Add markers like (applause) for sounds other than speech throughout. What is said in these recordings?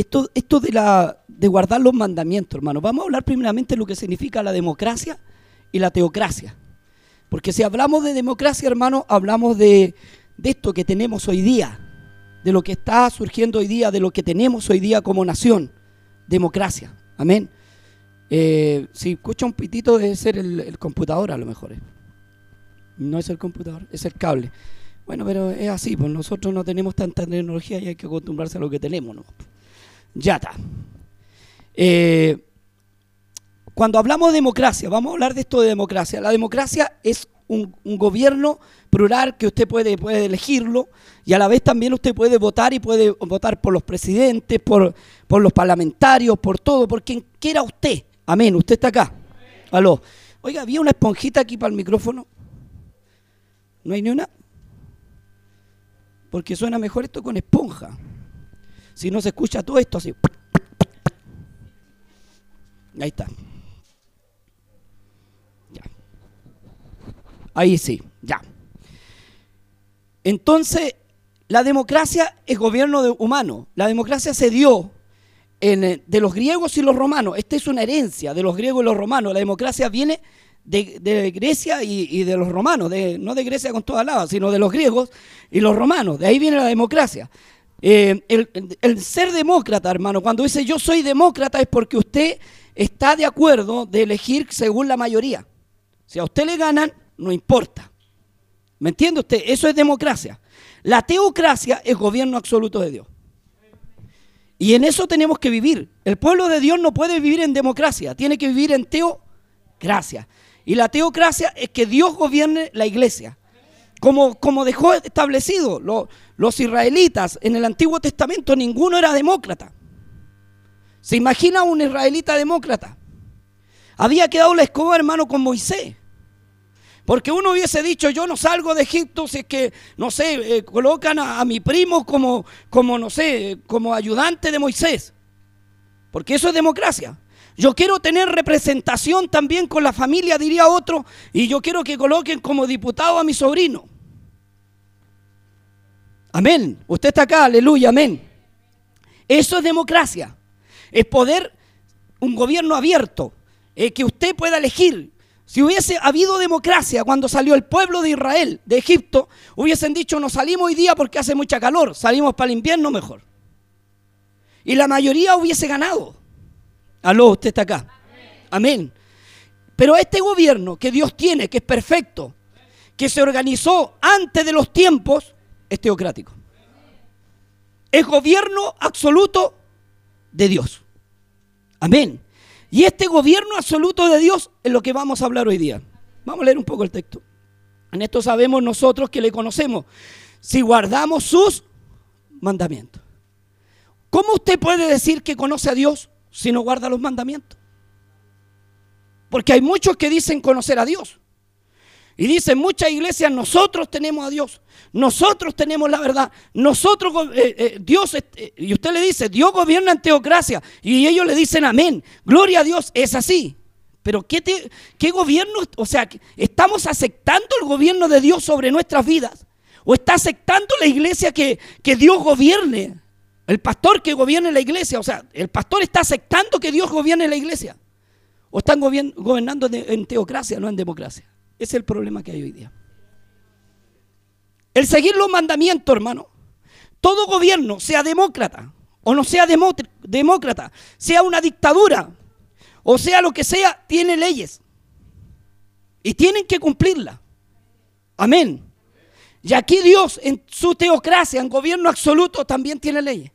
esto, esto de, la, de guardar los mandamientos, hermano. Vamos a hablar primeramente de lo que significa la democracia y la teocracia. Porque si hablamos de democracia, hermano, hablamos de, esto que tenemos hoy día, de lo que está surgiendo hoy día, de lo que tenemos hoy día como nación. Democracia. Amén. Eh, si escucha un pitito debe ser el, computador a lo mejor. eh. No es el computador, es el cable. Bueno, pero es así, pues nosotros no tenemos tanta tecnología y hay que acostumbrarse a lo que tenemos. ¿no? Ya está. Eh, cuando hablamos de democracia, vamos a hablar de esto de democracia. La democracia es un, un gobierno plural que usted puede, puede elegirlo y a la vez también usted puede votar y puede votar por los presidentes, por, por los parlamentarios, por todo, por quien quiera usted. Amén. Usted está acá. Aló. Oiga, había una esponjita aquí para el micrófono. ¿No hay ni una? Porque suena mejor esto con esponja. Si no se escucha todo esto así. Ahí está. Ya. Ahí sí, ya. Entonces, la democracia es gobierno de- humano. La democracia se dio eh, de los griegos y los romanos. Esta es una herencia de los griegos y los romanos. La democracia viene de, Grecia y, de los romanos, no de Grecia con toda lava, sino de los griegos y los romanos. De ahí viene la democracia. Eh, el, el- ser demócrata, hermano, cuando dice yo soy demócrata es porque usted está de acuerdo de elegir según la mayoría. Si a usted le ganan, no importa. ¿Me entiende usted? Eso es democracia. La teocracia es gobierno absoluto de Dios. Y en eso tenemos que vivir. El pueblo de Dios no puede vivir en democracia, tiene que vivir en teocracia. Y la teocracia es que Dios gobierne la iglesia. Como, como dejó establecido lo- los israelitas en el Antiguo Testamento, ninguno era demócrata. ¿Se imagina un israelita demócrata? Había quedado la escoba, hermano, con Moisés. Porque uno hubiese dicho, yo no salgo de Egipto si es que, no sé, eh, colocan a, a mi primo como, como, no sé, como ayudante de Moisés. Porque eso es democracia. Yo quiero tener representación también con la familia, diría otro, y yo quiero que coloquen como diputado a mi sobrino. Amén. Usted está acá, aleluya, amén. Eso es democracia. Es poder, un gobierno abierto, eh, que usted pueda elegir. Si hubiese habido democracia cuando salió el pueblo de Israel de Egipto, hubiesen dicho, no salimos hoy día porque hace mucha calor, salimos para el invierno mejor. Y la mayoría hubiese ganado. Aló, usted está acá. Amén. Pero este gobierno que Dios tiene, que es perfecto, que se organizó antes de los tiempos, es teocrático. Es gobierno absoluto de Dios. Amén. Y este gobierno absoluto de Dios es lo que vamos a hablar hoy día. Vamos a leer un poco el texto. En esto sabemos nosotros que le conocemos. Si guardamos sus mandamientos. ¿Cómo usted puede decir que conoce a Dios si no guarda los mandamientos? Porque hay muchos que dicen conocer a Dios. Y dicen muchas iglesias, nosotros tenemos a Dios, nosotros tenemos la verdad, nosotros, eh, eh, Dios, eh, y usted le dice, Dios gobierna en teocracia, y ellos le dicen amén, gloria a Dios, es así. Pero ¿qué, te- qué gobierno? O sea, ¿estamos aceptando el gobierno de Dios sobre nuestras vidas? ¿O está aceptando la iglesia que, que Dios gobierne? El pastor que gobierne la iglesia, o sea, el pastor está aceptando que Dios gobierne la iglesia. ¿O están gobernando en teocracia, no en democracia? Ese es el problema que hay hoy día. El seguir los mandamientos, hermano. Todo gobierno, sea demócrata o no sea demócrata, sea una dictadura o sea lo que sea, tiene leyes. Y tienen que cumplirlas. Amén. Y aquí Dios, en su teocracia, en gobierno absoluto, también tiene leyes.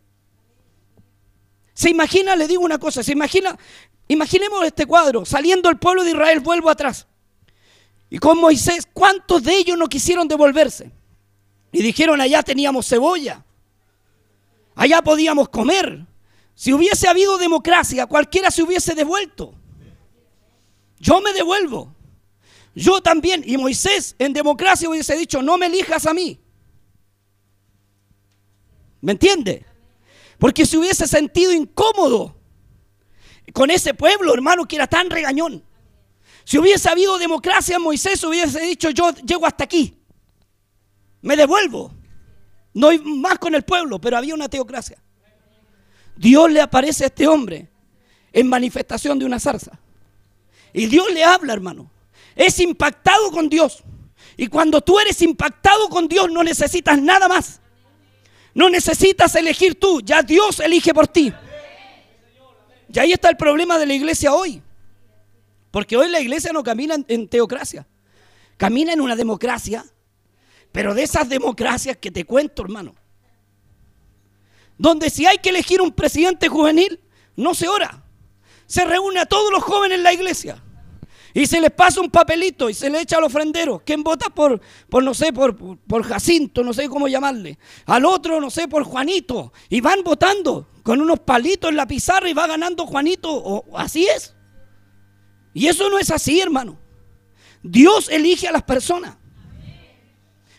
Se imagina, le digo una cosa, se imagina, imaginemos este cuadro, saliendo el pueblo de Israel, vuelvo atrás. Y con Moisés, ¿cuántos de ellos no quisieron devolverse? Y dijeron, allá teníamos cebolla, allá podíamos comer. Si hubiese habido democracia, cualquiera se hubiese devuelto. Yo me devuelvo. Yo también. Y Moisés en democracia hubiese dicho, no me elijas a mí. ¿Me entiende? Porque se hubiese sentido incómodo con ese pueblo, hermano, que era tan regañón. Si hubiese habido democracia, Moisés hubiese dicho, yo llego hasta aquí. Me devuelvo. No hay más con el pueblo, pero había una teocracia. Dios le aparece a este hombre en manifestación de una zarza. Y Dios le habla, hermano. Es impactado con Dios. Y cuando tú eres impactado con Dios no necesitas nada más. No necesitas elegir tú, ya Dios elige por ti. Y ahí está el problema de la iglesia hoy. Porque hoy la iglesia no camina en, teocracia. Camina en una democracia. Pero de esas democracias que te cuento, hermano. Donde si hay que elegir un presidente juvenil, no se ora. Se reúne a todos los jóvenes en la iglesia. Y se les pasa un papelito y se le echa al ofrendero. ¿Quién vota por, por no sé, por, por Jacinto, no sé cómo llamarle? Al otro, no sé, por Juanito. Y van votando con unos palitos en la pizarra y va ganando Juanito. O, así es. Y eso no es así, hermano. Dios elige a las personas.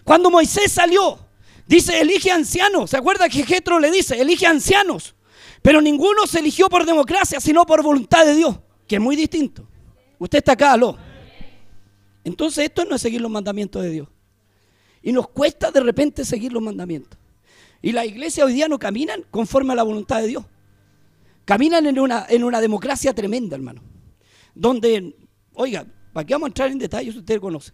Cuando Moisés salió, dice, elige ancianos. ¿Se acuerda que Jetro le dice, elige ancianos? Pero ninguno se eligió por democracia, sino por voluntad de Dios, que es muy distinto. Usted está acá, aló. Entonces esto no es seguir los mandamientos de Dios. Y nos cuesta de repente seguir los mandamientos. Y la iglesia hoy día no caminan conforme a la voluntad de Dios. Caminan en una, en una democracia tremenda, hermano. Donde, oiga, ¿para qué vamos a entrar en detalles? Usted conoce.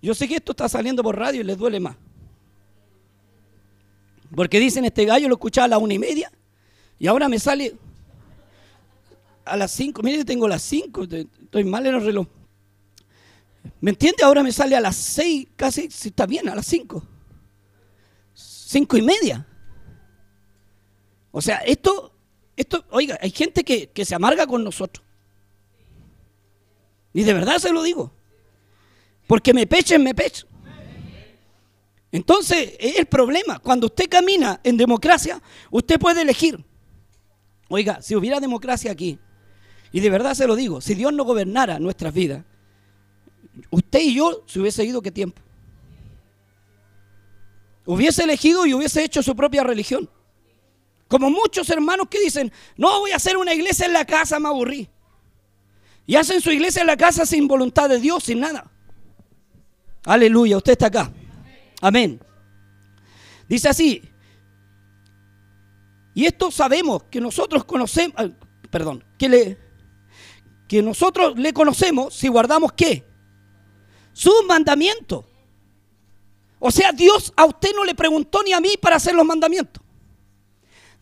Yo sé que esto está saliendo por radio y les duele más. Porque dicen, este gallo lo escuchaba a las una y media y ahora me sale a las 5, mire, tengo las 5, estoy mal en el reloj. ¿Me entiende? Ahora me sale a las 6, casi, si está bien, a las 5. 5 y media. O sea, esto, esto, oiga, hay gente que, que se amarga con nosotros. Y de verdad se lo digo. Porque me pechen, me pechen. Entonces, es el problema. Cuando usted camina en democracia, usted puede elegir. Oiga, si hubiera democracia aquí, y de verdad se lo digo, si Dios no gobernara nuestras vidas, usted y yo se hubiese ido qué tiempo. Hubiese elegido y hubiese hecho su propia religión. Como muchos hermanos que dicen, no voy a hacer una iglesia en la casa, me aburrí. Y hacen su iglesia en la casa sin voluntad de Dios, sin nada. Aleluya, usted está acá. Amén. Dice así. Y esto sabemos que nosotros conocemos, perdón, que le, que nosotros le conocemos si guardamos qué? Sus mandamientos. O sea, Dios a usted no le preguntó ni a mí para hacer los mandamientos.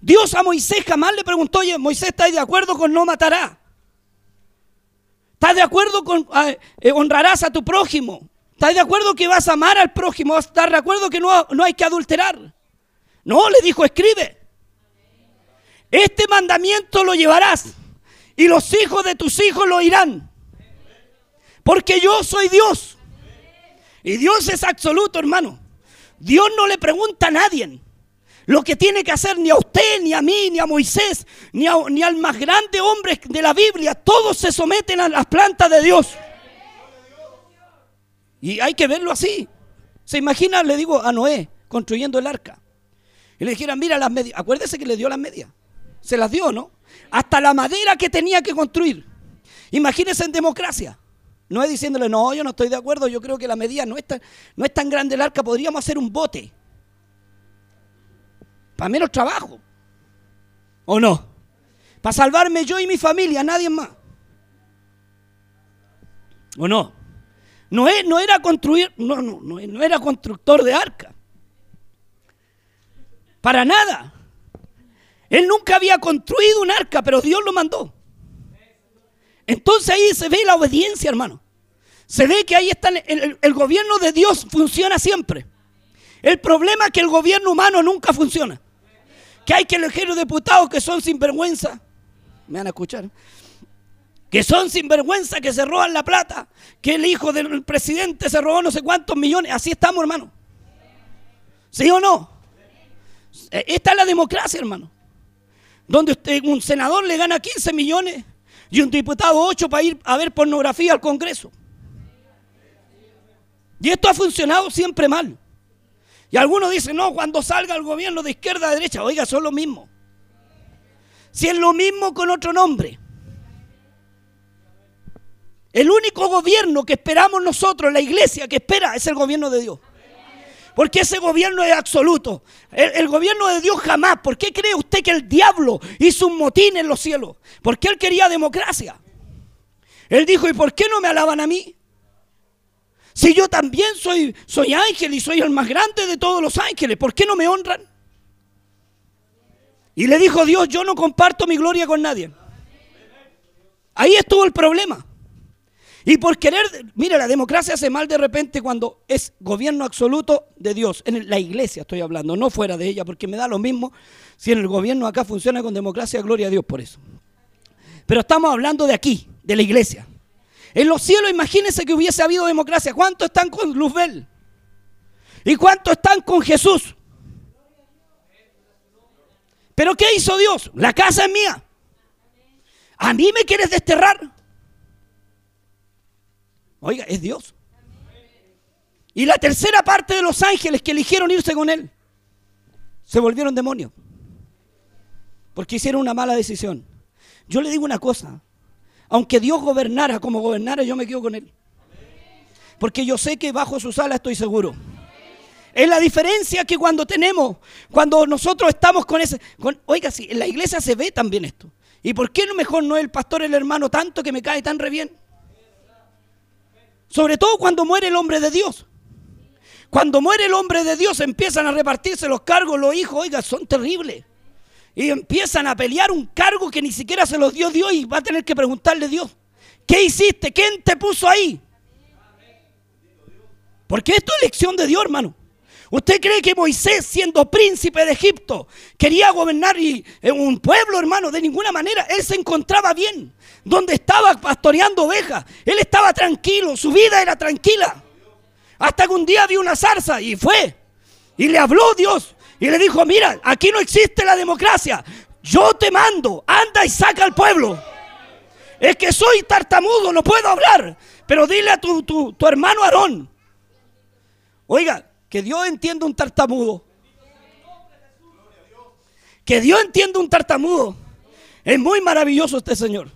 Dios a Moisés jamás le preguntó, oye, Moisés, ¿estás de acuerdo con no matará? ¿Estás de acuerdo con eh, honrarás a tu prójimo? ¿Estás de acuerdo que vas a amar al prójimo? ¿Estás de acuerdo que no, no hay que adulterar? No, le dijo, escribe. Este mandamiento lo llevarás y los hijos de tus hijos lo irán. Porque yo soy Dios. Y Dios es absoluto, hermano. Dios no le pregunta a nadie lo que tiene que hacer ni a usted, ni a mí, ni a Moisés, ni, al más grande hombre de la Biblia. Todos se someten a las plantas de Dios. Y hay que verlo así. Se imagina, le digo a Noé, construyendo el arca. Y le dijeran, mira las medias. Acuérdese que le dio las medias. Se las dio, ¿no? Hasta la madera que tenía que construir. Imagínense en democracia. No es diciéndole, no, yo no estoy de acuerdo, yo creo que la medida no es tan, no es tan grande el arca, podríamos hacer un bote. Para menos trabajo. ¿O no? Para salvarme yo y mi familia, nadie más. ¿O no? No, no era construir, no, no, no, no era constructor de arca. Para nada. Él nunca había construido un arca, pero Dios lo mandó. Entonces ahí se ve la obediencia, hermano. Se ve que ahí está el, gobierno de Dios funciona siempre. El problema es que el gobierno humano nunca funciona. Que hay que elegir diputados que son sinvergüenza. Me van a escuchar. Que son sinvergüenza, que se roban la plata. Que el hijo del presidente se robó no sé cuántos millones. Así estamos, hermano. ¿Sí o no? Esta es la democracia, hermano donde usted, un senador le gana 15 millones y un diputado 8 para ir a ver pornografía al Congreso. Y esto ha funcionado siempre mal. Y algunos dicen, no, cuando salga el gobierno de izquierda a derecha, oiga, son lo mismo. Si es lo mismo con otro nombre. El único gobierno que esperamos nosotros, la iglesia que espera, es el gobierno de Dios. Porque ese gobierno es absoluto. El, gobierno de Dios jamás. ¿Por qué cree usted que el diablo hizo un motín en los cielos? Porque él quería democracia. Él dijo, ¿y por qué no me alaban a mí? Si yo también soy, soy ángel y soy el más grande de todos los ángeles, ¿por qué no me honran? Y le dijo Dios, yo no comparto mi gloria con nadie. Ahí estuvo el problema. Y por querer, mire, la democracia hace mal de repente cuando es gobierno absoluto de Dios. En la iglesia estoy hablando, no fuera de ella, porque me da lo mismo si en el gobierno acá funciona con democracia, gloria a Dios por eso. Pero estamos hablando de aquí, de la iglesia. En los cielos, imagínense que hubiese habido democracia. ¿Cuántos están con Luzbel? ¿Y cuántos están con Jesús? ¿Pero qué hizo Dios? La casa es mía. ¿A mí me quieres desterrar? Oiga, es Dios. Y la tercera parte de los ángeles que eligieron irse con él se volvieron demonios. Porque hicieron una mala decisión. Yo le digo una cosa. Aunque Dios gobernara como gobernara, yo me quedo con él. Porque yo sé que bajo su sala estoy seguro. Es la diferencia que cuando tenemos, cuando nosotros estamos con ese... oiga, sí, en la iglesia se ve también esto. ¿Y por qué mejor no es el pastor el hermano tanto que me cae tan re bien? Sobre todo cuando muere el hombre de Dios. Cuando muere el hombre de Dios empiezan a repartirse los cargos, los hijos, oiga, son terribles. Y empiezan a pelear un cargo que ni siquiera se los dio Dios y va a tener que preguntarle a Dios, ¿qué hiciste? ¿Quién te puso ahí? Porque esto es elección de Dios, hermano. ¿Usted cree que Moisés, siendo príncipe de Egipto, quería gobernar y, en un pueblo, hermano? De ninguna manera. Él se encontraba bien. Donde estaba pastoreando ovejas. Él estaba tranquilo. Su vida era tranquila. Hasta que un día vio una zarza y fue. Y le habló Dios. Y le dijo, mira, aquí no existe la democracia. Yo te mando. Anda y saca al pueblo. Es que soy tartamudo, no puedo hablar. Pero dile a tu, tu, tu hermano Aarón. Oiga, que Dios entienda un tartamudo. Que Dios entienda un tartamudo. Es muy maravilloso este señor.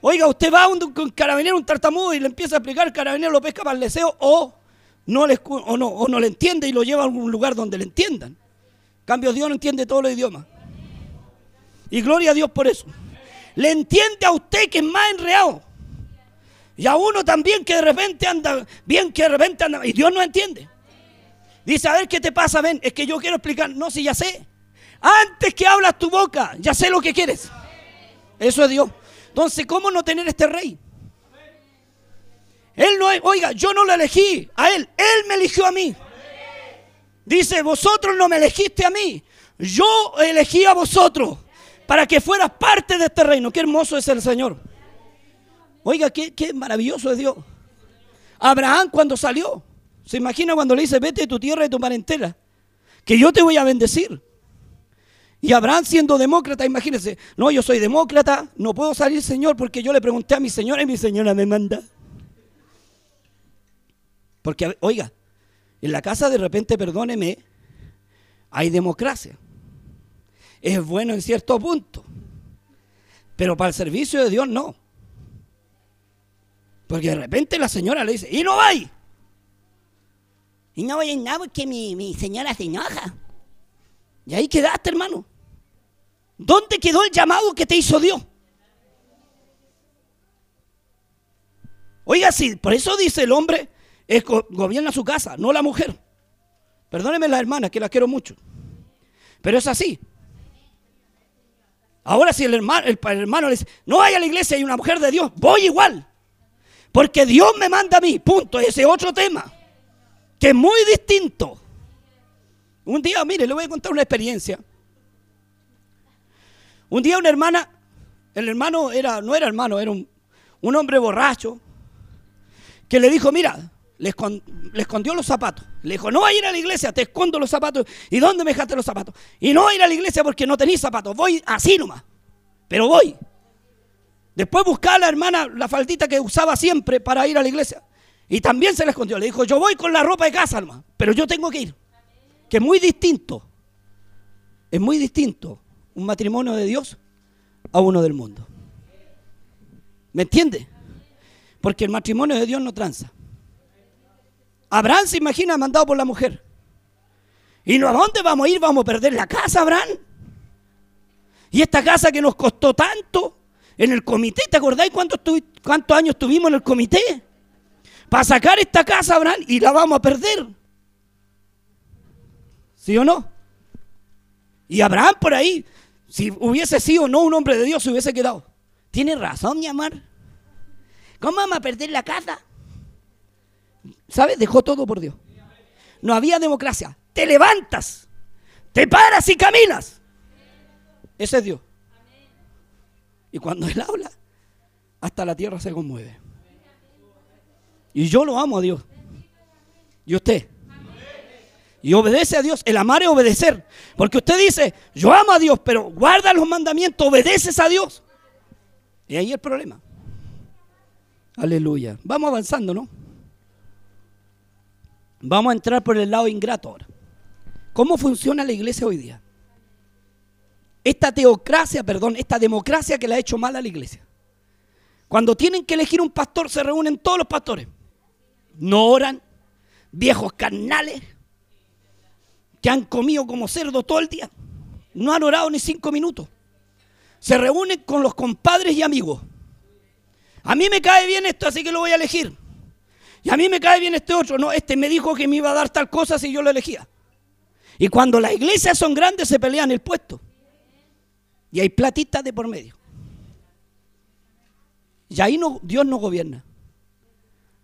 Oiga, usted va a un, carabinero, un tartamudo, y le empieza a explicar, el carabinero lo pesca para el deseo, o no, le, o, no, o no le entiende y lo lleva a algún lugar donde le entiendan. En cambio, Dios no entiende todos los idiomas. Y gloria a Dios por eso. Le entiende a usted que es más enreado. Y a uno también que de repente anda bien, que de repente anda. Y Dios no entiende. Dice, a ver qué te pasa, ven, es que yo quiero explicar. No, si ya sé. Antes que hablas tu boca, ya sé lo que quieres. Eso es Dios. Entonces, ¿cómo no tener este rey? Él no oiga, yo no lo elegí a él, él me eligió a mí. Dice, vosotros no me elegiste a mí, yo elegí a vosotros para que fueras parte de este reino. Qué hermoso es el Señor. Oiga, qué, qué maravilloso es Dios. Abraham cuando salió, se imagina cuando le dice, vete de tu tierra y tu parentela, que yo te voy a bendecir. Y Abraham siendo demócrata, imagínense, no, yo soy demócrata, no puedo salir, Señor, porque yo le pregunté a mi señora y mi señora me manda. Porque, oiga, en la casa de repente, perdóneme, hay democracia. Es bueno en cierto punto, pero para el servicio de Dios no. Porque de repente la señora le dice, y no hay. Y no voy a nada porque mi señora se enoja. Y ahí quedaste, hermano. ¿Dónde quedó el llamado que te hizo Dios? Oiga, sí, por eso dice el hombre, gobierna su casa, no la mujer. Perdónenme las hermanas, que las quiero mucho. Pero es así. Ahora si el hermano, hermano le dice, no vaya a la iglesia, hay una mujer de Dios, voy igual. Porque Dios me manda a mí, punto, ese es otro tema que es muy distinto. Un día, mire, le voy a contar una experiencia. Un día una hermana, el hermano era, no era hermano, era un, hombre borracho, que le dijo, mira, le, escondió los zapatos. Le dijo, no voy a ir a la iglesia, te escondo los zapatos. ¿Y dónde me dejaste los zapatos? Y no voy a ir a la iglesia porque no tenéis zapatos, voy así nomás, pero voy. Después buscaba a la hermana la faldita que usaba siempre para ir a la iglesia. Y también se le escondió. Le dijo, yo voy con la ropa de casa, hermano, pero yo tengo que ir. Que es muy distinto. Es muy distinto un matrimonio de Dios a uno del mundo. ¿Me entiende? Porque el matrimonio de Dios no tranza. Abraham se imagina mandado por la mujer. ¿Y no a dónde vamos a ir? ¿Vamos a perder la casa, Abraham? Y esta casa que nos costó tanto en el comité, ¿te acordáis cuántos, cuántos años tuvimos en el comité? Para sacar esta casa, Abraham, y la vamos a perder. ¿Sí o no? Y Abraham por ahí, si hubiese sido no un hombre de Dios, se hubiese quedado. Tiene razón, mi amor. ¿Cómo vamos a perder la casa? ¿Sabes? Dejó todo por Dios. No había democracia. Te levantas, te paras y caminas. Ese es Dios. Y cuando Él habla, hasta la tierra se conmueve. Y yo lo amo a Dios. ¿Y usted? Y obedece a Dios. El amar es obedecer. Porque usted dice, yo amo a Dios, pero guarda los mandamientos, obedeces a Dios. Y ahí el problema. Aleluya. Vamos avanzando, ¿no? Vamos a entrar por el lado ingrato ahora. ¿Cómo funciona la iglesia hoy día? Esta teocracia, perdón, esta democracia que le ha hecho mal a la iglesia. Cuando tienen que elegir un pastor, se reúnen todos los pastores. No oran, viejos carnales, que han comido como cerdo todo el día. No han orado ni cinco minutos. Se reúnen con los compadres y amigos. A mí me cae bien esto, así que lo voy a elegir. Y a mí me cae bien este otro. No, este me dijo que me iba a dar tal cosa si yo lo elegía. Y cuando las iglesias son grandes se pelean el puesto. Y hay platitas de por medio. Y ahí no, Dios no gobierna.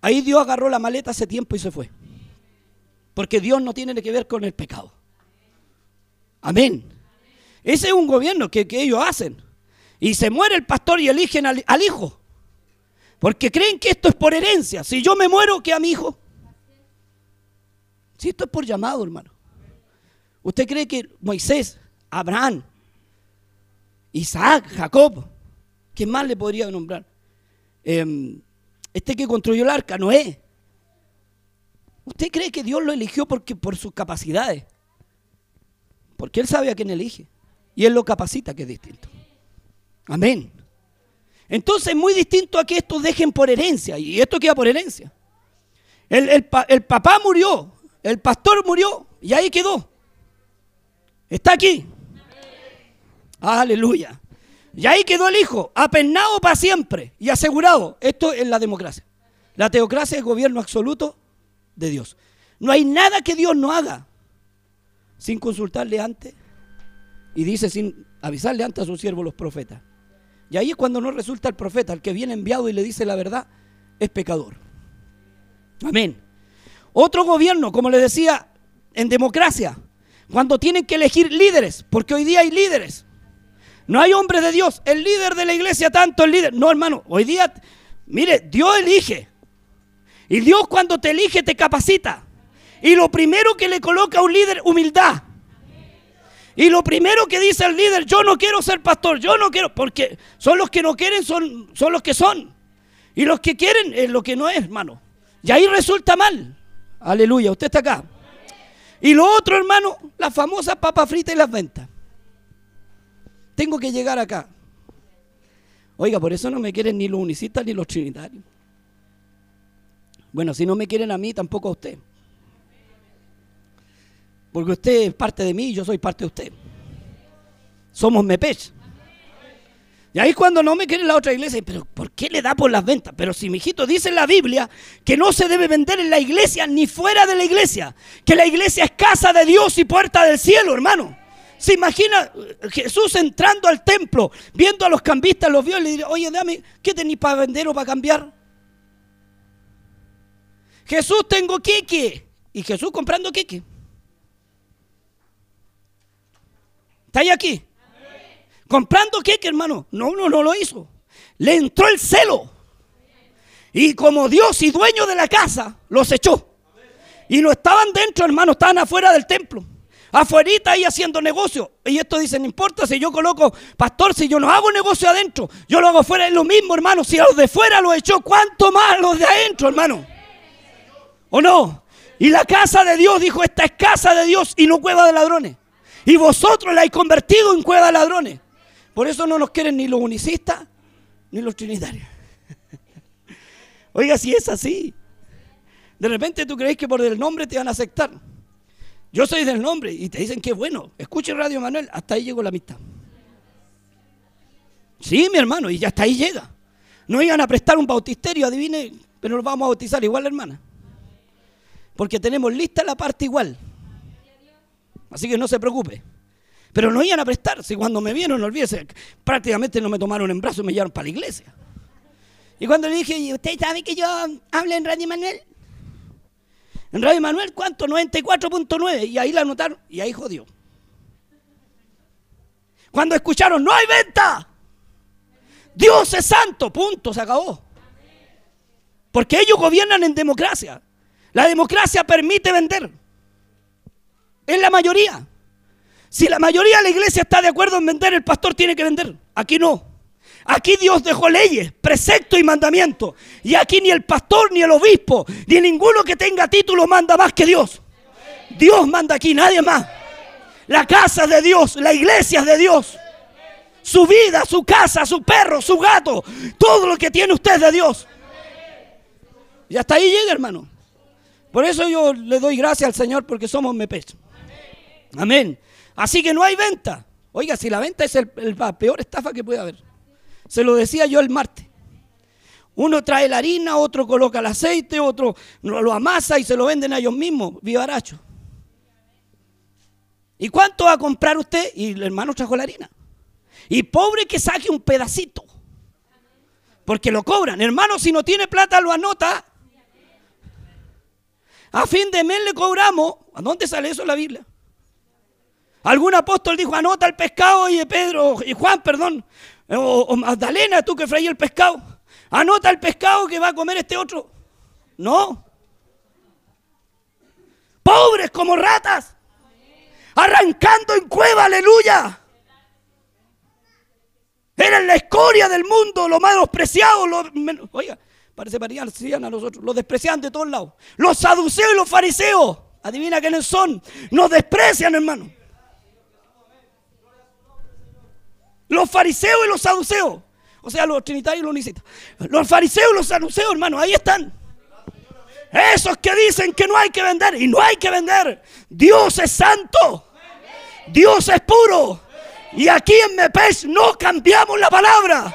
Ahí Dios agarró la maleta hace tiempo y se fue. Porque Dios no tiene que ver con el pecado. Amén. Ese es un gobierno que, ellos hacen. Y se muere el pastor y eligen al, hijo. Porque creen que esto es por herencia. Si yo me muero, ¿qué a mi hijo? Si esto es por llamado, hermano. ¿Usted cree que Moisés, Abraham, Isaac, Jacob, ¿quién más le podría nombrar? Em, este que construyó el arca, Noé. ¿Usted cree que Dios lo eligió porque, por sus capacidades? Porque Él sabe a quién elige. Y Él lo capacita, que es distinto. Amén. Entonces es muy distinto a que estos dejen por herencia. Y esto queda por herencia. El, el papá murió, el pastor murió y ahí quedó. Está aquí. Aleluya. Y ahí quedó el hijo, apennado para siempre y asegurado. Esto es la democracia. La teocracia es gobierno absoluto de Dios. No hay nada que Dios no haga sin consultarle antes y dice sin avisarle antes a sus siervos los profetas. Y ahí es cuando no resulta el profeta, el que viene enviado y le dice la verdad, es pecador. Amén. Otro gobierno, como le decía, en democracia, cuando tienen que elegir líderes, porque hoy día hay líderes. No hay hombres de Dios. El líder de la iglesia, tanto el líder. No, hermano, hoy día, mire, Dios elige. Y Dios cuando te elige te capacita. Y lo primero que le coloca a un líder, humildad. Y lo primero que dice el líder, yo no quiero ser pastor, yo no quiero, porque son los que no quieren, son, son los que son. Y los que quieren es lo que no es, hermano. Y ahí resulta mal. Aleluya, usted está acá. Y lo otro, hermano, las famosas papas fritas y las ventas. Tengo que llegar acá. Oiga, por eso no me quieren ni los unicistas ni los trinitarios. Bueno, si no me quieren a mí, tampoco a usted. Porque usted es parte de mí y yo soy parte de usted. Somos mepech. Y ahí cuando no me quiere la otra iglesia, pero ¿por qué le da por las ventas? Pero si mi hijito dice en la Biblia que no se debe vender en la iglesia ni fuera de la iglesia, que la iglesia es casa de Dios y puerta del cielo, hermano. Se imagina Jesús entrando al templo, viendo a los cambistas, los vio y le dice, oye, dame, ¿qué tenéis para vender o para cambiar? Jesús, tengo queque. Y Jesús comprando queque. ¿Está aquí? Comprando queque, hermano. No, no, no lo hizo. Le entró el celo. Y como Dios y dueño de la casa, los echó. Y no estaban dentro, hermano, estaban afuera del templo afuerita ahí haciendo negocio. Y esto dice, no importa si yo coloco, pastor, si yo no hago negocio adentro, yo lo hago fuera, es lo mismo, hermano. Si a los de fuera lo echó, ¿cuánto más los de adentro, hermano? ¿O no? Y la casa de Dios dijo, esta es casa de Dios y no cueva de ladrones. Y vosotros la habéis convertido en cueva de ladrones. Por eso no nos quieren ni los unicistas ni los trinitarios. (laughs) Oiga, si es así. De repente tú crees que por el nombre te van a aceptar. Yo soy del nombre y te dicen que bueno. Escuche Radio Manuel, hasta ahí llegó la amistad. Sí, mi hermano, y ya hasta ahí llega. No iban a prestar un bautisterio, adivine, pero nos vamos a bautizar igual, hermana. Porque tenemos lista la parte igual. Así que no se preocupe. Pero no iban a prestar. Si cuando me vieron, no olvídese, prácticamente no me tomaron en brazos y me llevaron para la iglesia. Y cuando le dije, ¿usted sabe que yo hablo en Radio Manuel? En Radio Manuel, ¿cuánto? 94.9. Y ahí la anotaron y ahí jodió. Cuando escucharon, no hay venta. Dios es santo, punto, se acabó. Porque ellos gobiernan en democracia. La democracia permite vender. Es la mayoría. Si la mayoría de la iglesia está de acuerdo en vender, el pastor tiene que vender. Aquí no. Aquí Dios dejó leyes, preceptos y mandamientos. Y aquí ni el pastor, ni el obispo, ni ninguno que tenga título manda más que Dios. Dios manda aquí, nadie más. La casa de Dios, la iglesia es de Dios. Su vida, su casa, su perro, su gato, todo lo que tiene usted es de Dios. Y hasta ahí llega, hermano. Por eso yo le doy gracias al Señor porque somos MEPES. Amén. Así que no hay venta. Oiga, si la venta es el, la peor estafa que puede haber. Se lo decía yo el martes. Uno trae la harina, otro coloca el aceite, otro lo amasa y se lo venden a ellos mismos, vivaracho. ¿Y cuánto va a comprar usted? Y el hermano trajo la harina. Y pobre que saque un pedacito. Porque lo cobran. Hermano, si no tiene plata, lo anota. A fin de mes le cobramos. ¿A dónde sale eso en la Biblia? Algún apóstol dijo, anota el pescado y Pedro, y Juan, perdón, o, Magdalena, tú que freí el pescado, anota el pescado que va a comer este otro. No. Pobres como ratas, arrancando en cueva, aleluya. Eran la escoria del mundo, lo menospreciado, lo, oiga, parece parecían a nosotros, los desprecian de todos lados. Los saduceos y los fariseos, adivina quiénes son, nos desprecian, hermano. Los fariseos y los saduceos. O sea, los trinitarios y los unicitas. Los fariseos y los saduceos, hermano, ahí están. Esos que dicen que no hay que vender. Y no hay que vender. Dios es santo. Dios es puro. Y aquí en Mepes no cambiamos la palabra.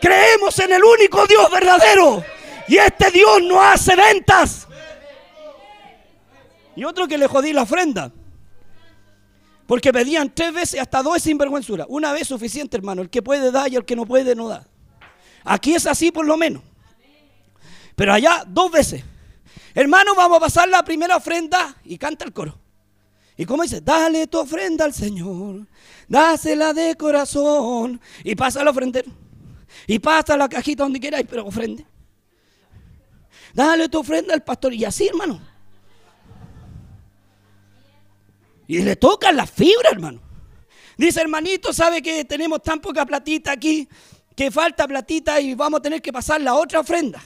Creemos en el único Dios verdadero. Y este Dios no hace ventas. Y otro que le jodí la ofrenda. Porque pedían tres veces, hasta dos sinvergüenzura. Una vez suficiente, hermano. El que puede da y el que no puede no da. Aquí es así por lo menos. Pero allá dos veces. Hermano, vamos a pasar la primera ofrenda y canta el coro. ¿Y cómo dice? Dale tu ofrenda al Señor, dásela de corazón y pasa la ofrenda. Y pasa la cajita donde quieras, pero ofrende. Dale tu ofrenda al pastor. Y así, hermano. Y le tocan la fibra, hermano. Dice, hermanito, ¿sabe que tenemos tan poca platita aquí que falta platita y vamos a tener que pasar la otra ofrenda?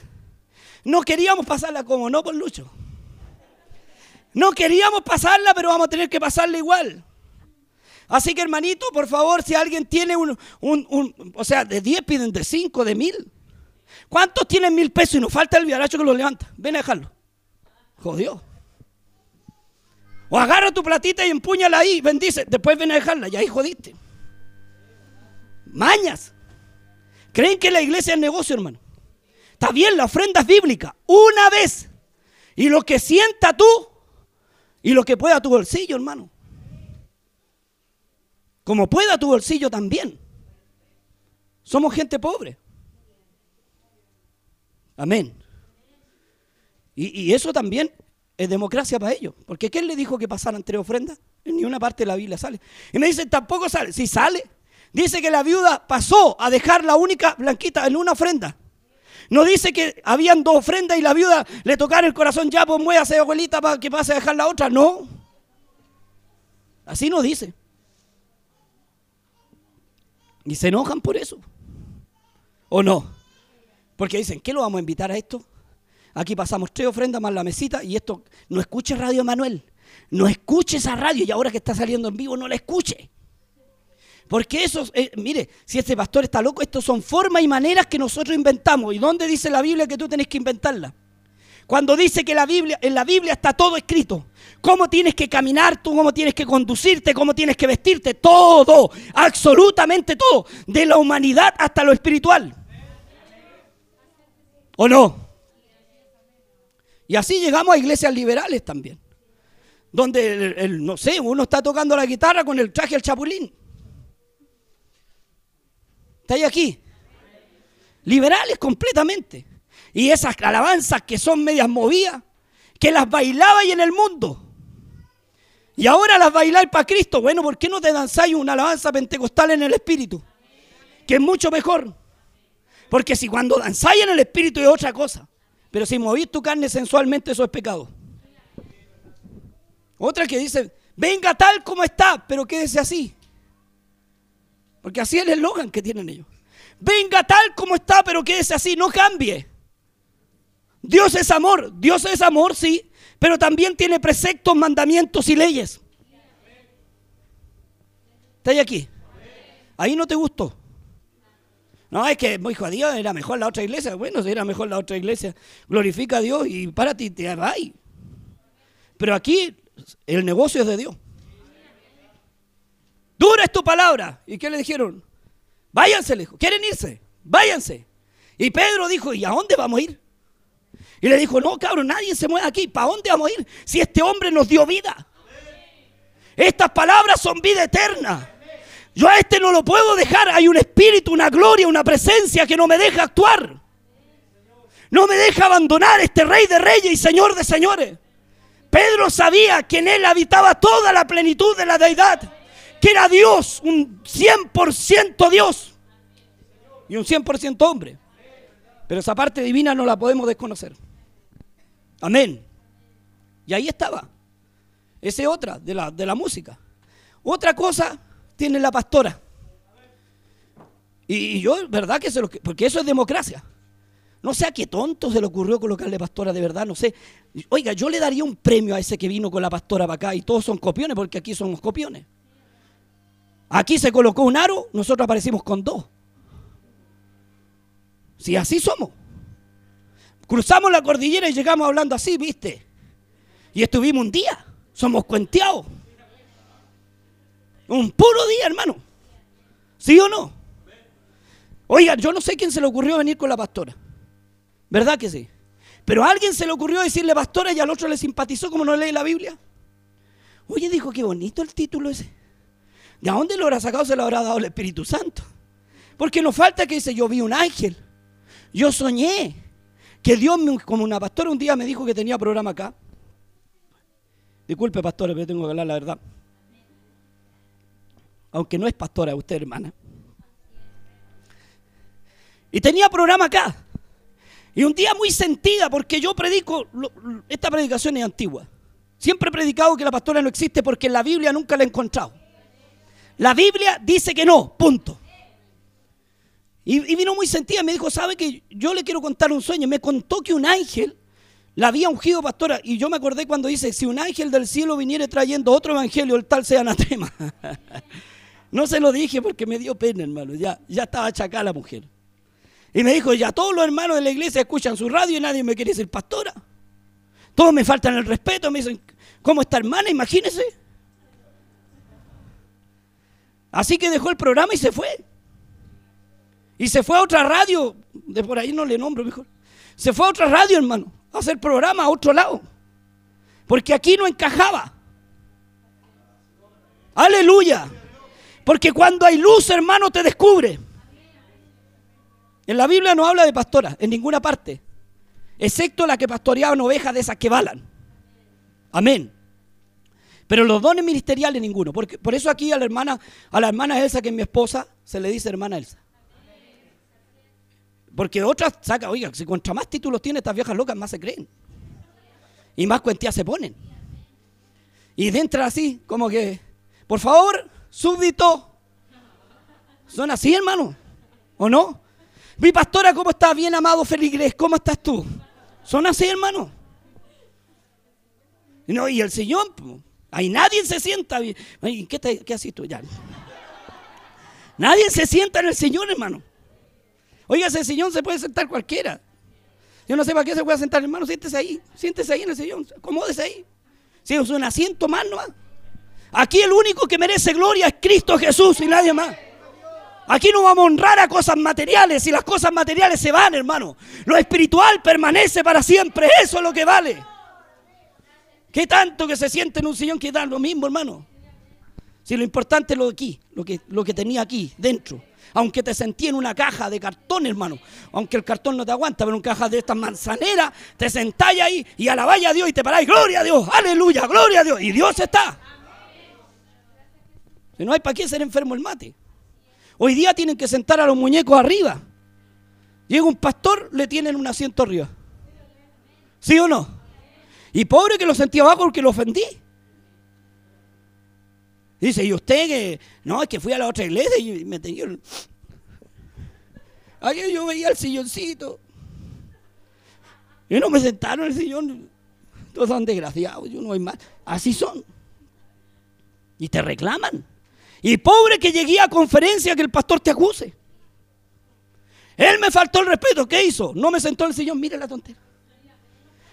No queríamos pasarla como no por Lucho. No queríamos pasarla, pero vamos a tener que pasarla igual. Así que hermanito, por favor, si alguien tiene un, o sea, de 10 piden de 5, de mil. ¿Cuántos tienen mil pesos y nos falta el viaracho que lo levanta? Ven a dejarlo. Jodió. O agarra tu platita y empúñala ahí, bendice. Después ven a dejarla y ahí jodiste. Mañas. ¿Creen que la iglesia es negocio, hermano? Está bien, la ofrenda es bíblica. Una vez. Y lo que sienta tú y lo que pueda tu bolsillo, hermano. Como pueda tu bolsillo también. Somos gente pobre. Amén. Y, eso también es democracia para ellos. Porque ¿quién le dijo que pasaran tres ofrendas? En ninguna parte de la Biblia sale. Y me dicen, tampoco sale. Si sale, dice que la viuda pasó a dejar la única blanquita en una ofrenda. No dice que habían dos ofrendas y la viuda le tocara el corazón, ya pues muévase abuelita para que pase a dejar la otra. No. Así no dice. Y se enojan por eso. ¿O no? Porque dicen, ¿qué lo vamos a invitar a esto? Aquí pasamos tres ofrendas más la mesita y esto, no escuche Radio Manuel. No escuche esa radio y ahora que está saliendo en vivo no la escuche. Porque eso, eh, mire, si este pastor está loco, estos son formas y maneras que nosotros inventamos. ¿Y dónde dice la Biblia que tú tenés que inventarla? Cuando dice que la Biblia, en la Biblia está todo escrito. Cómo tienes que caminar tú, cómo tienes que conducirte, cómo tienes que vestirte. Todo, absolutamente todo. De la humanidad hasta lo espiritual. ¿O no? Y así llegamos a iglesias liberales también. Donde, no sé, uno está tocando la guitarra con el traje del chapulín. ¿Está ahí aquí? Liberales completamente. Y esas alabanzas que son medias movidas, que las bailaba y en el mundo. Y ahora las bailáis para Cristo. Bueno, ¿por qué no te danzáis una alabanza pentecostal en el Espíritu? Que es mucho mejor. Porque si cuando danzáis en el Espíritu es otra cosa. Pero si movís tu carne sensualmente, eso es pecado. Otra que dice, venga tal como está, pero quédese así. Porque así es el eslogan que tienen ellos. Venga tal como está, pero quédese así, no cambie. Dios es amor, Dios es amor, sí, pero también tiene preceptos, mandamientos y leyes. ¿Está ahí aquí? Ahí no te gustó. No, es que, hijo, a Dios era mejor la otra iglesia. Bueno, si era mejor la otra iglesia, glorifica a Dios y párate y te vas. Pero aquí el negocio es de Dios. Dura es tu palabra. ¿Y qué le dijeron? Váyanse, le. ¿Quieren irse? Váyanse. Y Pedro dijo, ¿y a dónde vamos a ir? Y le dijo, no, cabrón, nadie se mueve aquí. ¿Para dónde vamos a ir? Si este hombre nos dio vida. Estas palabras son vida eterna. Yo a este no lo puedo dejar. Hay un espíritu, una gloria, una presencia que no me deja actuar. No me deja abandonar este rey de reyes y señor de señores. Pedro sabía que en él habitaba toda la plenitud de la deidad. Que era Dios, un 100% Dios. Y un 100% hombre. Pero esa parte divina no la podemos desconocer. Amén. Y ahí estaba. Esa es otra de la, de la música. Otra cosa tiene la pastora. Y, yo, ¿verdad que se lo... Porque eso es democracia. No sé a qué tonto se le ocurrió colocarle pastora de verdad, no sé. Oiga, yo le daría un premio a ese que vino con la pastora para acá y todos son copiones porque aquí somos copiones. Aquí se colocó un aro, nosotros aparecimos con dos. Si así somos. Cruzamos la cordillera y llegamos hablando así, ¿viste? Y estuvimos un día. Somos cuenteados. Un puro día, hermano. ¿Sí o no? Oiga, yo no sé quién se le ocurrió venir con la pastora. ¿Verdad que sí? Pero a alguien se le ocurrió decirle pastora y al otro le simpatizó como no lee la Biblia. Oye, dijo, qué bonito el título ese. ¿De dónde lo habrá sacado? Se lo habrá dado el Espíritu Santo. Porque nos falta que dice, yo vi un ángel. Yo soñé que Dios, como una pastora un día me dijo que tenía programa acá. Disculpe, pastora, pero tengo que hablar la verdad aunque no es pastora, usted hermana. Y tenía programa acá. Y un día muy sentida, porque yo predico, esta predicación es antigua. Siempre he predicado que la pastora no existe porque en la Biblia nunca la he encontrado. La Biblia dice que no, punto. Y, vino muy sentida, me dijo, ¿sabe que yo le quiero contar un sueño? Me contó que un ángel la había ungido pastora. Y yo me acordé cuando dice, si un ángel del cielo viniera trayendo otro evangelio, el tal sea anatema. (laughs) No se lo dije porque me dio pena, hermano. Ya, ya estaba achacada la mujer. Y me dijo, ya todos los hermanos de la iglesia escuchan su radio y nadie me quiere decir pastora. Todos me faltan el respeto, me dicen, ¿cómo está hermana? Imagínese. Así que dejó el programa y se fue. Y se fue a otra radio, de por ahí no le nombro mejor. Se fue a otra radio, hermano, a hacer programa a otro lado. Porque aquí no encajaba. Aleluya. Porque cuando hay luz, hermano, te descubre. En la Biblia no habla de pastora, en ninguna parte. Excepto la que pastoreaban ovejas de esas que balan. Amén. Pero los dones ministeriales ninguno. Por eso aquí a la hermana, a la hermana Elsa, que es mi esposa, se le dice hermana Elsa. Porque otras saca, oiga, si contra más títulos tiene estas viejas locas, más se creen. Y más cuentías se ponen. Y dentro así, como que, por favor, súbdito. Son así, hermano. ¿O no? Mi pastora, ¿cómo estás? Bien, amado Feligres, ¿cómo estás tú? Son así, hermano. No, y el Señor, ahí nadie se sienta. ¿Qué, qué haces tú? Ya. Nadie se sienta en el Señor, hermano. Oiga, ese Señor se puede sentar cualquiera. Yo no sé para qué se puede sentar, hermano. Siéntese ahí. Siéntese ahí en el sillón. Acomódese ahí. Si es un asiento más nomás. Aquí el único que merece gloria es Cristo Jesús y nadie más. Aquí no vamos a honrar a cosas materiales y las cosas materiales se van, hermano. Lo espiritual permanece para siempre. Eso es lo que vale. ¿Qué tanto que se siente en un sillón que da lo mismo, hermano? Si lo importante es lo de aquí, lo que, lo que tenía aquí, dentro. Aunque te sentí en una caja de cartón, hermano. Aunque el cartón no te aguanta, pero en caja de estas manzaneras, te sentáis ahí y alabáis a Dios y te paráis. Gloria a Dios, aleluya, gloria a Dios. Y Dios está. No hay para qué ser enfermo el mate. Hoy día tienen que sentar a los muñecos arriba. Llega un pastor, le tienen un asiento arriba. ¿Sí o no? Y pobre que lo sentí abajo porque lo ofendí. Dice, ¿y usted que? No, es que fui a la otra iglesia y me tenía... Aquí yo veía el silloncito. Y no me sentaron en el sillón. Todos son desgraciados, yo no hay más. Así son. Y te reclaman. Y pobre que llegué a conferencia que el pastor te acuse. Él me faltó el respeto. ¿Qué hizo? No me sentó en el sillón. Mire la tontera.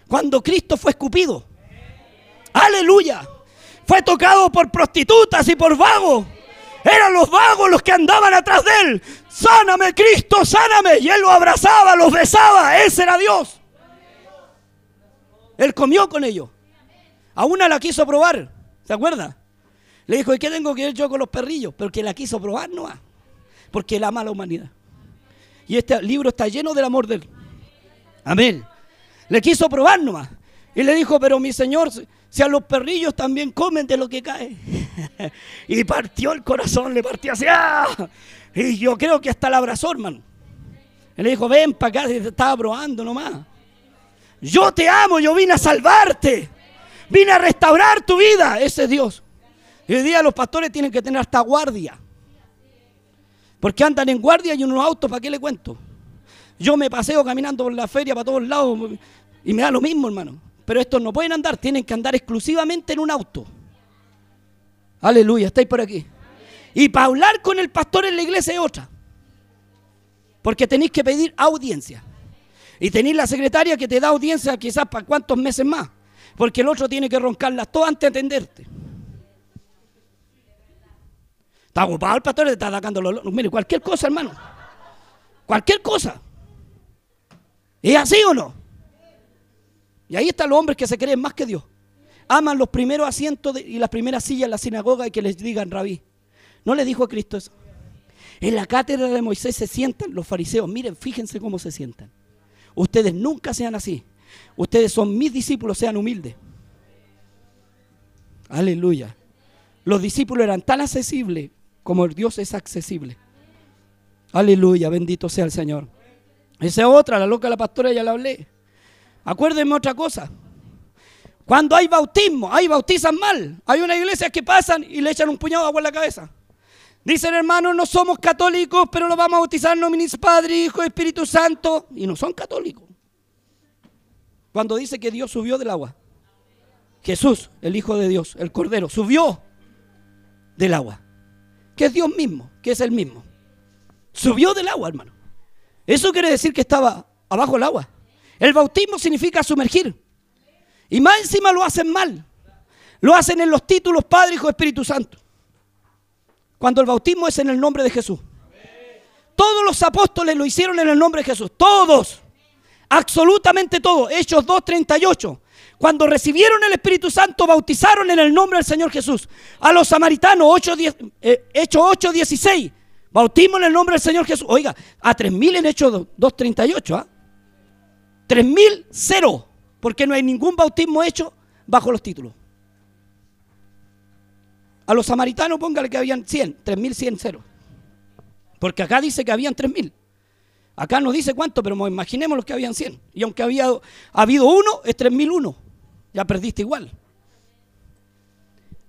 Cuando Cristo fue escupido. Aleluya. Fue tocado por prostitutas y por vagos. Eran los vagos los que andaban atrás de él. Sáname, Cristo, sáname. Y él los abrazaba, los besaba. Ese era Dios. Él comió con ellos. A una la quiso probar. ¿Se acuerda? Le dijo, ¿y qué tengo que ver yo con los perrillos? Pero que la quiso probar no Porque él ama a la humanidad. Y este libro está lleno del amor de él. Amén. Le quiso probar nomás. Y le dijo, pero mi señor, si a los perrillos también comen de lo que cae. (laughs) y partió el corazón, le partió así. ¡ah! Y yo creo que hasta la abrazó, hermano. Y le dijo, ven para acá, te estaba probando nomás. Yo te amo, yo vine a salvarte. Vine a restaurar tu vida. Ese es Dios. Y hoy día los pastores tienen que tener hasta guardia. Porque andan en guardia y en unos autos, ¿para qué le cuento? Yo me paseo caminando por la feria para todos lados y me da lo mismo, hermano. Pero estos no pueden andar, tienen que andar exclusivamente en un auto. Aleluya, estáis por aquí. Y para hablar con el pastor en la iglesia es otra. Porque tenéis que pedir audiencia. Y tenéis la secretaria que te da audiencia quizás para cuántos meses más. Porque el otro tiene que roncarlas todas antes de atenderte. Está ocupado el pastor, le está atacando los... Mire, cualquier cosa, hermano. Cualquier cosa. ¿Es así o no? Y ahí están los hombres que se creen más que Dios. Aman los primeros asientos y las primeras sillas en la sinagoga y que les digan rabí. ¿No le dijo a Cristo eso? En la cátedra de Moisés se sientan los fariseos. Miren, fíjense cómo se sientan. Ustedes nunca sean así. Ustedes son mis discípulos, sean humildes. Aleluya. Los discípulos eran tan accesibles como el Dios es accesible. Aleluya, bendito sea el Señor. Esa es otra, la loca la pastora ya la hablé. Acuérdenme otra cosa. Cuando hay bautismo, hay bautizan mal. Hay una iglesia que pasan y le echan un puñado de agua en la cabeza. Dicen, hermanos, no somos católicos, pero lo vamos a bautizar en nombre Padre, Hijo, Espíritu Santo. Y no son católicos. Cuando dice que Dios subió del agua. Jesús, el Hijo de Dios, el Cordero, subió del agua que es Dios mismo, que es el mismo. Subió del agua, hermano. Eso quiere decir que estaba abajo del agua. El bautismo significa sumergir. Y más encima lo hacen mal. Lo hacen en los títulos Padre, Hijo, Espíritu Santo. Cuando el bautismo es en el nombre de Jesús. Todos los apóstoles lo hicieron en el nombre de Jesús. Todos. Absolutamente todos. Hechos 2.38. Cuando recibieron el Espíritu Santo, bautizaron en el nombre del Señor Jesús. A los samaritanos, 8, eh, Hechos 8, 16. Bautismo en el nombre del Señor Jesús. Oiga, a 3.000 en Hechos 2.38. ¿ah? 3.000, cero. Porque no hay ningún bautismo hecho bajo los títulos. A los samaritanos póngale que habían 100, 3.100, cero. Porque acá dice que habían 3.000. Acá no dice cuánto, pero imaginemos los que habían 100. Y aunque había habido uno, es 3.001 ya perdiste igual.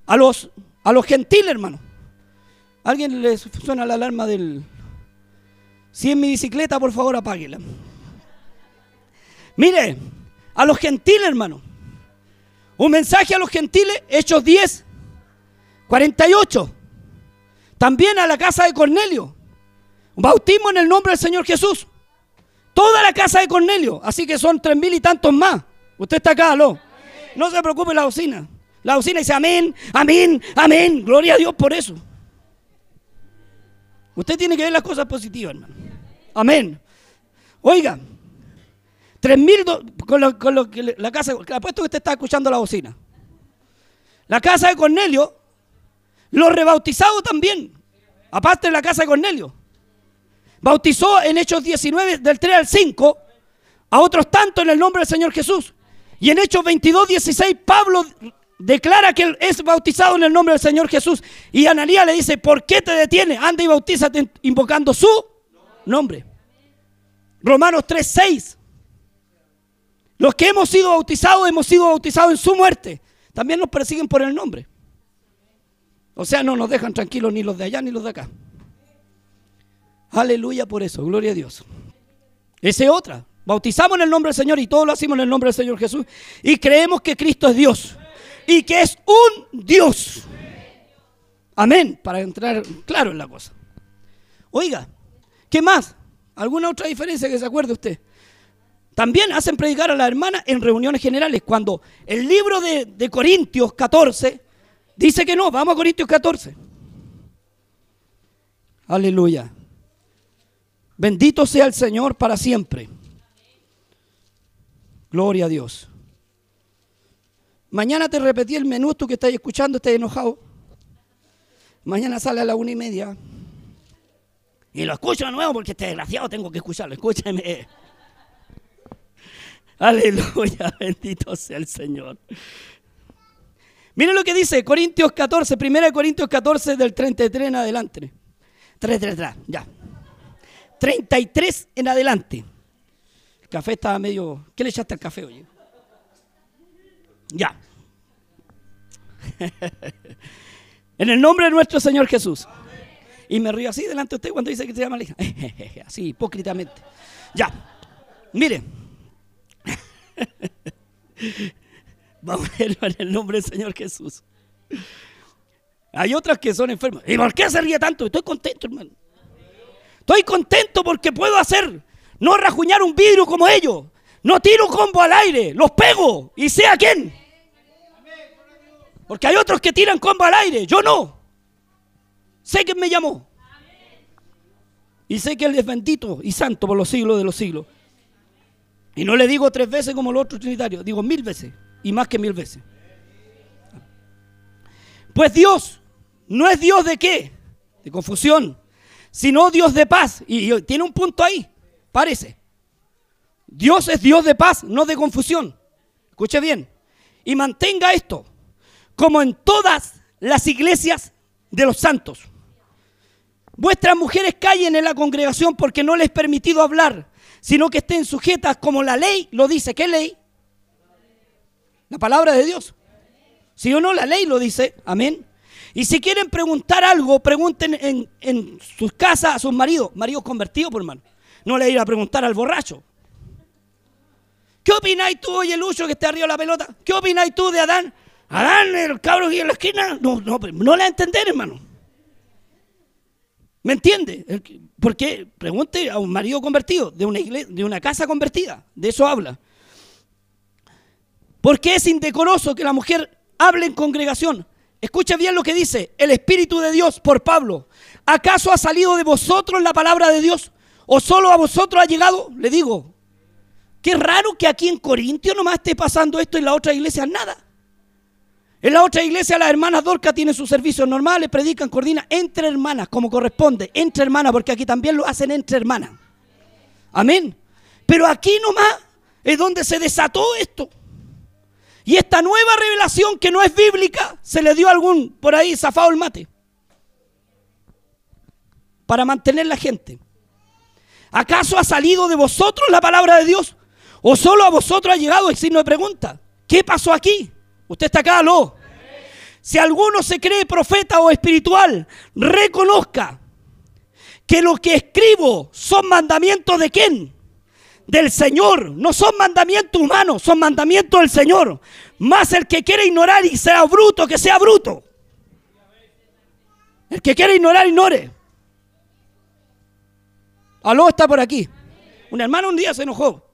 A los, a los gentiles, hermano. ¿Alguien le suena la alarma del... Si es mi bicicleta, por favor, apáguela. Mire, a los gentiles, hermano. Un mensaje a los gentiles, Hechos 10, 48. También a la casa de Cornelio. Un bautismo en el nombre del Señor Jesús. Toda la casa de Cornelio. Así que son tres mil y tantos más. Usted está acá, aló. No se preocupe la bocina. La bocina dice amén, amén, amén. Gloria a Dios por eso. Usted tiene que ver las cosas positivas, hermano. Amén. Oiga, tres mil con, lo, con lo que la casa, apuesto que usted está escuchando la bocina. La casa de Cornelio, los rebautizados también, aparte de la casa de Cornelio. Bautizó en Hechos 19, del 3 al 5, a otros tanto en el nombre del Señor Jesús. Y en Hechos 22, 16, Pablo declara que es bautizado en el nombre del Señor Jesús. Y Ananías le dice, ¿por qué te detiene? Anda y bautízate invocando su nombre. Romanos 3, 6. Los que hemos sido bautizados, hemos sido bautizados en su muerte. También nos persiguen por el nombre. O sea, no nos dejan tranquilos ni los de allá ni los de acá. Aleluya por eso, gloria a Dios. Esa es otra. Bautizamos en el nombre del Señor y todos lo hacemos en el nombre del Señor Jesús. Y creemos que Cristo es Dios. Y que es un Dios. Amén. Para entrar claro en la cosa. Oiga, ¿qué más? ¿Alguna otra diferencia que se acuerde usted? También hacen predicar a la hermana en reuniones generales. Cuando el libro de, de Corintios 14 dice que no, vamos a Corintios 14. Aleluya. Bendito sea el Señor para siempre. Gloria a Dios. Mañana te repetí el menú, tú que estás escuchando, estás enojado. Mañana sale a la una y media. Y lo escucho de nuevo porque este desgraciado tengo que escucharlo. Escúchame. (laughs) Aleluya, (laughs) bendito sea el Señor. Miren lo que dice Corintios 14, 1 Corintios 14 del 33 en adelante. 3, 3, 3, ya. 33 en adelante. Café estaba medio... ¿Qué le echaste al café, oye? Ya. (laughs) en el nombre de nuestro Señor Jesús. Y me río así delante de usted cuando dice que se llama hija. (laughs) así, hipócritamente. Ya. Mire. (laughs) Vamos a verlo en el nombre del Señor Jesús. Hay otras que son enfermas. ¿Y por qué se ríe tanto? Estoy contento, hermano. Estoy contento porque puedo hacer, no rajuñar un vidrio como ellos. No tiro un combo al aire, los pego y sé a quién. Porque hay otros que tiran combo al aire, yo no. Sé quién me llamó. Y sé que Él es bendito y santo por los siglos de los siglos. Y no le digo tres veces como los otros trinitarios, digo mil veces y más que mil veces. Pues Dios no es Dios de qué? De confusión, sino Dios de paz. Y, tiene un punto ahí, parece. Dios es Dios de paz, no de confusión. Escuche bien. Y mantenga esto, como en todas las iglesias de los santos. Vuestras mujeres callen en la congregación porque no les he permitido hablar, sino que estén sujetas como la ley lo dice. ¿Qué ley? La palabra de Dios. Si o no, la ley lo dice. Amén. Y si quieren preguntar algo, pregunten en, sus casas a sus maridos, maridos convertidos, por hermano. No le ir a preguntar al borracho. ¿Qué opináis tú, oye Lucho, que está arriba de la pelota? ¿Qué opináis tú de Adán? Adán, el cabro aquí en la esquina. No, no, no le a entender, hermano. ¿Me entiende? Porque pregunte a un marido convertido, de una, iglesia, de una casa convertida. De eso habla. Porque es indecoroso que la mujer hable en congregación. Escucha bien lo que dice el Espíritu de Dios por Pablo. ¿Acaso ha salido de vosotros la palabra de Dios? ¿O solo a vosotros ha llegado? Le digo, qué raro que aquí en Corintio nomás esté pasando esto en la otra iglesia nada. En la otra iglesia las hermanas Dorca tienen sus servicios normales, predican, coordinan entre hermanas, como corresponde, entre hermanas, porque aquí también lo hacen entre hermanas. Amén. Pero aquí nomás es donde se desató esto. Y esta nueva revelación que no es bíblica, se le dio a algún por ahí zafado el mate. Para mantener la gente. ¿Acaso ha salido de vosotros la palabra de Dios? ¿O solo a vosotros ha llegado el signo de pregunta? ¿Qué pasó aquí? Usted está acá, ¿no? Si alguno se cree profeta o espiritual, reconozca que lo que escribo son mandamientos de quién? del Señor. No son mandamientos humanos, son mandamientos del Señor. Más el que quiere ignorar y sea bruto, que sea bruto. El que quiere ignorar, ignore. Aló está por aquí. Una hermana un día se enojó.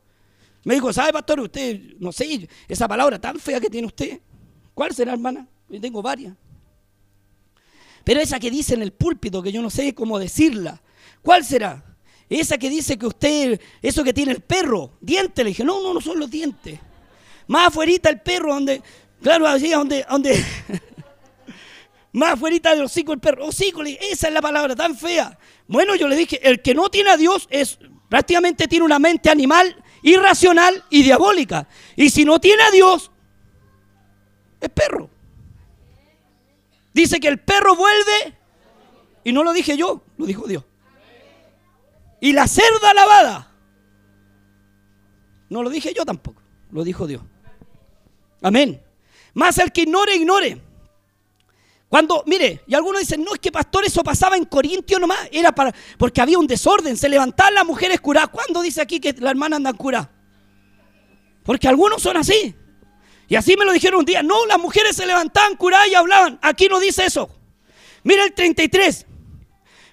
Me dijo, ¿sabe, pastor? Usted, no sé, esa palabra tan fea que tiene usted. ¿Cuál será, hermana? Yo tengo varias. Pero esa que dice en el púlpito, que yo no sé cómo decirla, ¿cuál será? Esa que dice que usted, eso que tiene el perro, dientes, le dije, no, no, no son los dientes. Más afuerita el perro, donde, claro, así, donde, donde, (laughs) más afuerita del hocico el perro, hocico, esa es la palabra tan fea. Bueno, yo le dije, el que no tiene a Dios es, prácticamente tiene una mente animal, irracional y diabólica. Y si no tiene a Dios, es perro. Dice que el perro vuelve, y no lo dije yo, lo dijo Dios. Y la cerda lavada, no lo dije yo tampoco, lo dijo Dios. Amén. Más el que ignore, ignore. Cuando, mire, y algunos dicen, no, es que pastor, eso pasaba en Corintio nomás, era para, porque había un desorden, se levantaban las mujeres curadas. ¿Cuándo dice aquí que las hermanas andan curadas? Porque algunos son así. Y así me lo dijeron un día, no, las mujeres se levantaban curadas y hablaban. Aquí no dice eso. Mira el 33.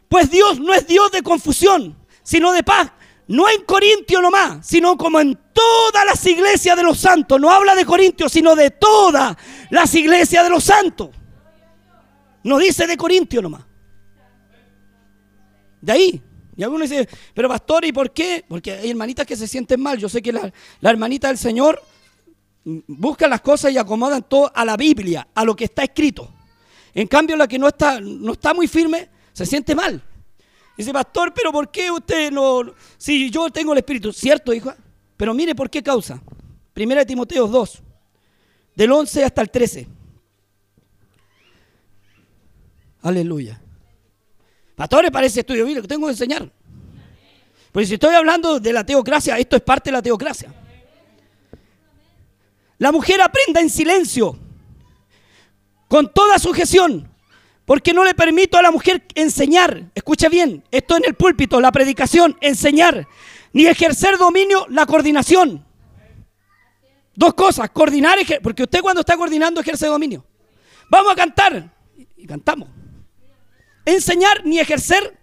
Pues Dios no es Dios de confusión, sino de paz. No en Corintio nomás, sino como en todas las iglesias de los santos. No habla de Corintio, sino de todas las iglesias de los santos. No dice de Corintio nomás. De ahí. Y algunos dicen, pero pastor, ¿y por qué? Porque hay hermanitas que se sienten mal. Yo sé que la, hermanita del Señor busca las cosas y acomodan todo a la Biblia, a lo que está escrito. En cambio, la que no está, no está muy firme, se siente mal. Dice, pastor, pero ¿por qué usted no? Si yo tengo el Espíritu, ¿cierto, hijo? Pero mire por qué causa. Primera de Timoteo 2, del 11 hasta el 13. Aleluya. Pastores, parece estudio bíblico, tengo que enseñar. Pues si estoy hablando de la teocracia, esto es parte de la teocracia. La mujer aprenda en silencio, con toda sujeción, porque no le permito a la mujer enseñar, escucha bien, esto en el púlpito, la predicación, enseñar, ni ejercer dominio, la coordinación. Dos cosas, coordinar, porque usted cuando está coordinando ejerce dominio. Vamos a cantar, y cantamos. Enseñar, ni ejercer,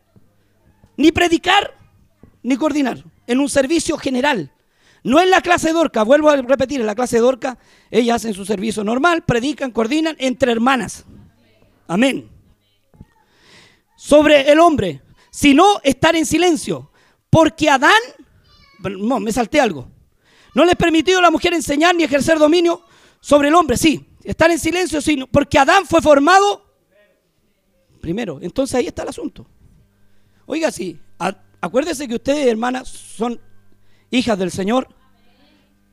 ni predicar, ni coordinar, en un servicio general. No en la clase de Orca, vuelvo a repetir, en la clase de Orca, ellas hacen su servicio normal, predican, coordinan entre hermanas. Amén. Sobre el hombre, sino estar en silencio, porque Adán, no, me salté algo, no le permitido a la mujer enseñar ni ejercer dominio sobre el hombre, sí, estar en silencio, sino porque Adán fue formado primero. Entonces ahí está el asunto. Oiga, sí, acuérdese que ustedes, hermanas, son hijas del Señor,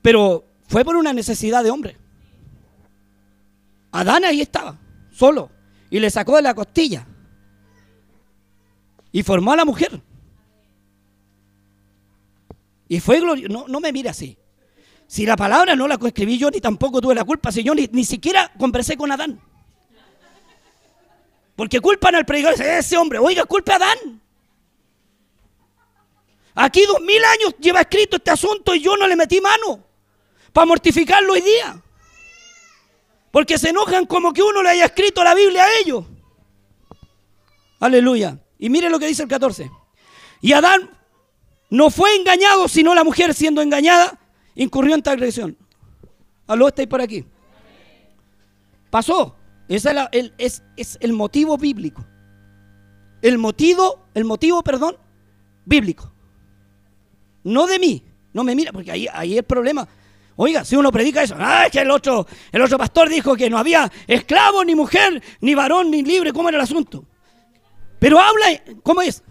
pero fue por una necesidad de hombre. Adán ahí estaba, solo, y le sacó de la costilla y formó a la mujer. Y fue glorioso. No, no me mire así. Si la palabra no la escribí yo, ni tampoco tuve la culpa, si yo ni, ni siquiera conversé con Adán. Porque culpan al predicador, ese hombre, oiga, culpe a Adán. Aquí dos mil años lleva escrito este asunto y yo no le metí mano para mortificarlo hoy día. Porque se enojan como que uno le haya escrito la Biblia a ellos. Aleluya. Y mire lo que dice el 14. Y Adán no fue engañado, sino la mujer siendo engañada, incurrió en transgresión. Aló, estáis por aquí. Pasó. Ese es, el, es, es el motivo bíblico. El motivo, el motivo, perdón, bíblico no de mí. No me mira, porque ahí, ahí el problema. Oiga, si uno predica eso, ah, que el otro, el otro pastor dijo que no había esclavo, ni mujer, ni varón, ni libre, ¿cómo era el asunto? Pero habla, ¿cómo es?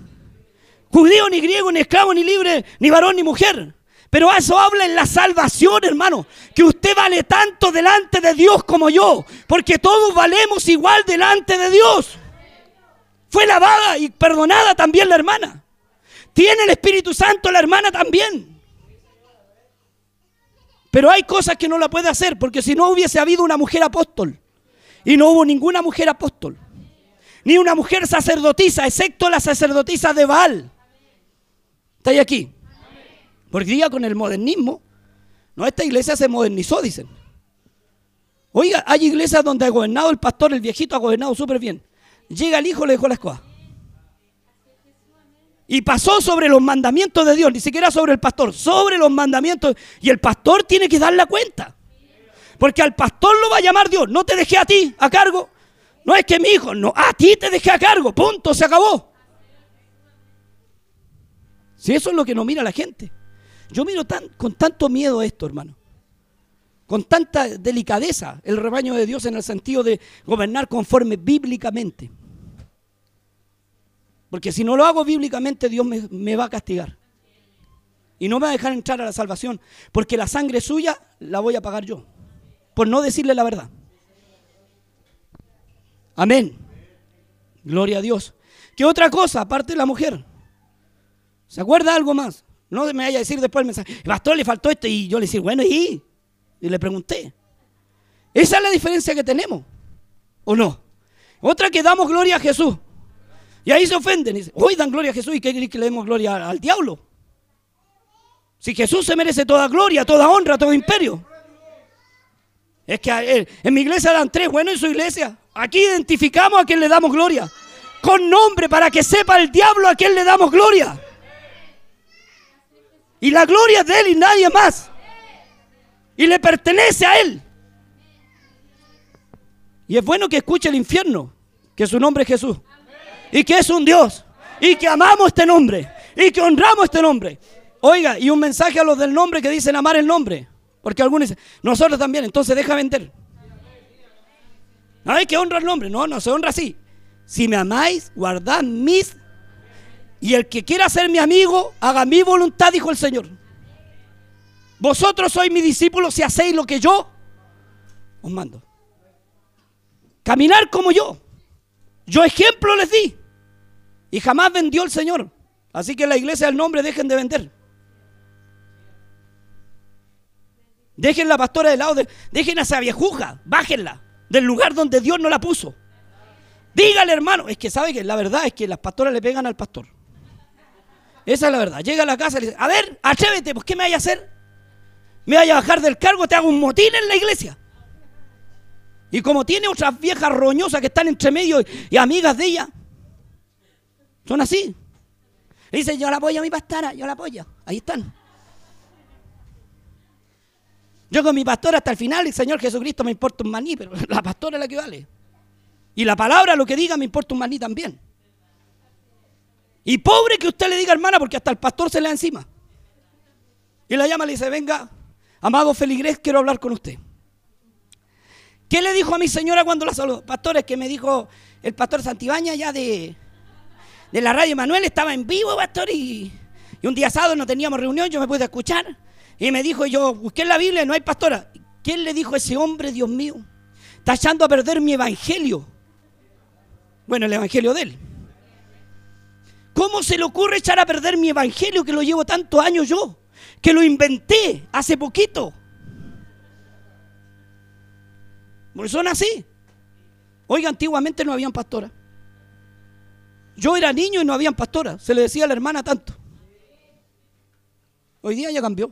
Judío, ni griego, ni esclavo, ni libre, ni varón, ni mujer. Pero eso habla en la salvación, hermano. Que usted vale tanto delante de Dios como yo. Porque todos valemos igual delante de Dios. Fue lavada y perdonada también la hermana. Tiene el Espíritu Santo la hermana también. Pero hay cosas que no la puede hacer, porque si no hubiese habido una mujer apóstol, y no hubo ninguna mujer apóstol, ni una mujer sacerdotisa, excepto la sacerdotisa de Baal. ¿Está ahí aquí? Porque día con el modernismo, no, esta iglesia se modernizó, dicen. Oiga, hay iglesias donde ha gobernado el pastor, el viejito ha gobernado súper bien. Llega el hijo, le dejó la escoba. Y pasó sobre los mandamientos de Dios, ni siquiera sobre el pastor, sobre los mandamientos. Y el pastor tiene que dar la cuenta. Porque al pastor lo va a llamar Dios. No te dejé a ti a cargo. No es que mi hijo, no, a ti te dejé a cargo. Punto, se acabó. Si eso es lo que no mira la gente. Yo miro tan, con tanto miedo esto, hermano. Con tanta delicadeza el rebaño de Dios en el sentido de gobernar conforme bíblicamente. Porque si no lo hago bíblicamente, Dios me, me va a castigar. Y no me va a dejar entrar a la salvación. Porque la sangre suya la voy a pagar yo. Por no decirle la verdad. Amén. Gloria a Dios. ¿Qué otra cosa aparte de la mujer? ¿Se acuerda algo más? No me vaya a decir después el mensaje, pastor le faltó esto y yo le decía, bueno, ¿y? Y le pregunté. Esa es la diferencia que tenemos, ¿o no? Otra que damos gloria a Jesús. Y ahí se ofenden. Y dicen, hoy dan gloria a Jesús y qué que le demos gloria al diablo. Si Jesús se merece toda gloria, toda honra, todo imperio. Es que en mi iglesia dan tres, bueno, en su iglesia. Aquí identificamos a quien le damos gloria. Con nombre para que sepa el diablo a quien le damos gloria. Y la gloria de Él y nadie más. Y le pertenece a Él. Y es bueno que escuche el infierno, que su nombre es Jesús. Y que es un Dios. Y que amamos este nombre. Y que honramos este nombre. Oiga, y un mensaje a los del nombre que dicen amar el nombre. Porque algunos dicen, nosotros también, entonces deja vender. No hay que honrar el nombre. No, no se honra así. Si me amáis, guardad mis y el que quiera ser mi amigo, haga mi voluntad, dijo el Señor. Vosotros sois mis discípulos si hacéis lo que yo os mando. Caminar como yo. Yo ejemplo les di. Y jamás vendió el Señor. Así que la iglesia del nombre dejen de vender. Dejen la pastora de lado. dejen a esa viejuja. Bájenla del lugar donde Dios no la puso. Dígale, hermano. Es que sabe que la verdad es que las pastoras le pegan al pastor. Esa es la verdad. Llega a la casa y le dice, a ver, atrévete, pues ¿qué me vaya a hacer? ¿Me vaya a bajar del cargo? ¿Te hago un motín en la iglesia? Y como tiene otras viejas roñosas que están entre medio y, amigas de ella, son así. dice, yo la apoyo a mi pastora, yo la apoyo. Ahí están. Yo con mi pastora hasta el final, el Señor Jesucristo me importa un maní, pero (laughs) la pastora es la que vale. Y la palabra, lo que diga, me importa un maní también. Y pobre que usted le diga hermana, porque hasta el pastor se le da encima. Y la llama y le dice, venga, amado Feligrés, quiero hablar con usted. ¿Qué le dijo a mi señora cuando la saludó? Pastores, que me dijo el pastor Santibaña ya de, de la radio Manuel, estaba en vivo, pastor, y, y un día sábado no teníamos reunión, yo me pude escuchar. Y me dijo, yo busqué en la Biblia, no hay pastora. ¿Quién le dijo a ese hombre, Dios mío? Está echando a perder mi evangelio. Bueno, el evangelio de él. ¿Cómo se le ocurre echar a perder mi evangelio que lo llevo tantos años yo? Que lo inventé hace poquito. Porque son así. Oiga, antiguamente no habían pastoras. Yo era niño y no habían pastoras. Se le decía a la hermana tanto. Hoy día ya cambió.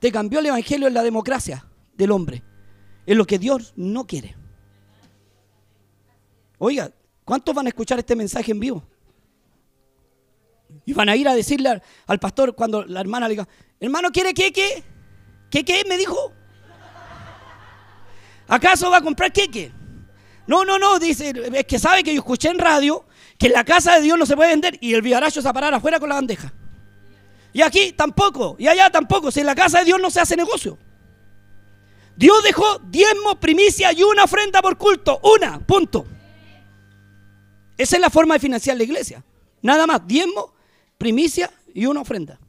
Te cambió el evangelio en la democracia del hombre. En lo que Dios no quiere. Oiga, ¿cuántos van a escuchar este mensaje en vivo? Y van a ir a decirle al, pastor cuando la hermana le diga, hermano, ¿quiere queque? ¿Qué qué? Me dijo. ¿Acaso va a comprar queque? No, no, no, dice, es que sabe que yo escuché en radio que en la casa de Dios no se puede vender y el villaracho se va a parar afuera con la bandeja. Y aquí tampoco, y allá tampoco, si en la casa de Dios no se hace negocio. Dios dejó diezmo, primicia y una ofrenda por culto, una, punto. Esa es la forma de financiar la iglesia. Nada más, diezmo, primicia y una ofrenda.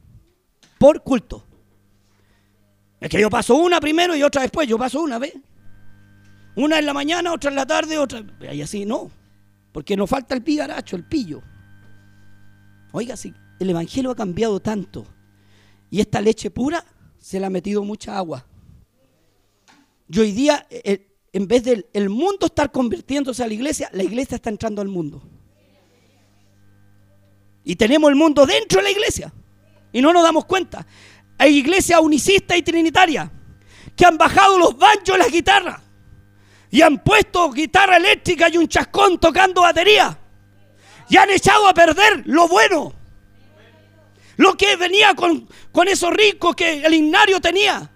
Por culto. Es que yo paso una primero y otra después. Yo paso una vez. Una en la mañana, otra en la tarde, otra. Y así no. Porque nos falta el pigaracho, el pillo. Oiga, si el evangelio ha cambiado tanto y esta leche pura se le ha metido mucha agua. Y hoy día, eh, eh, en vez del el mundo estar convirtiéndose a la iglesia, la iglesia está entrando al mundo. Y tenemos el mundo dentro de la iglesia. Y no nos damos cuenta. Hay iglesias unicistas y trinitarias que han bajado los banchos y las guitarras. Y han puesto guitarra eléctrica y un chascón tocando batería. Y han echado a perder lo bueno. Lo que venía con, con esos ricos que el ignario tenía.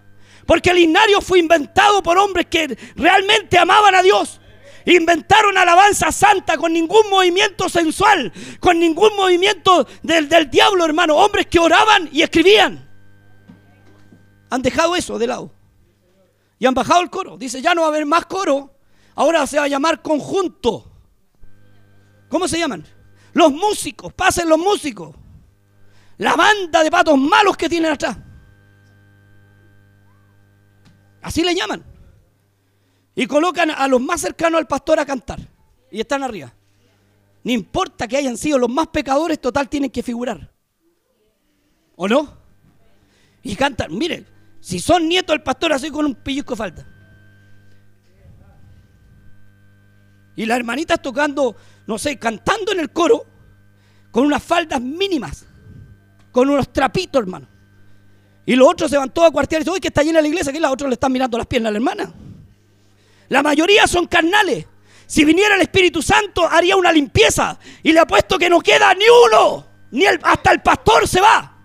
Porque el ignario fue inventado por hombres que realmente amaban a Dios. Inventaron alabanza santa con ningún movimiento sensual, con ningún movimiento del, del diablo, hermano. Hombres que oraban y escribían. Han dejado eso de lado. Y han bajado el coro. Dice, ya no va a haber más coro. Ahora se va a llamar conjunto. ¿Cómo se llaman? Los músicos. Pasen los músicos. La banda de patos malos que tienen atrás. Así le llaman. Y colocan a los más cercanos al pastor a cantar. Y están arriba. No importa que hayan sido los más pecadores, total tienen que figurar. ¿O no? Y cantan. Miren, si son nietos del pastor, así con un pellizco falta. Y las hermanitas tocando, no sé, cantando en el coro, con unas faldas mínimas, con unos trapitos, hermano. Y los otros se van todos a cuartear y dicen, uy, que está llena la iglesia, que los otros le están mirando las piernas a la hermana. La mayoría son carnales. Si viniera el Espíritu Santo, haría una limpieza. Y le apuesto que no queda ni uno. Ni hasta el pastor se va.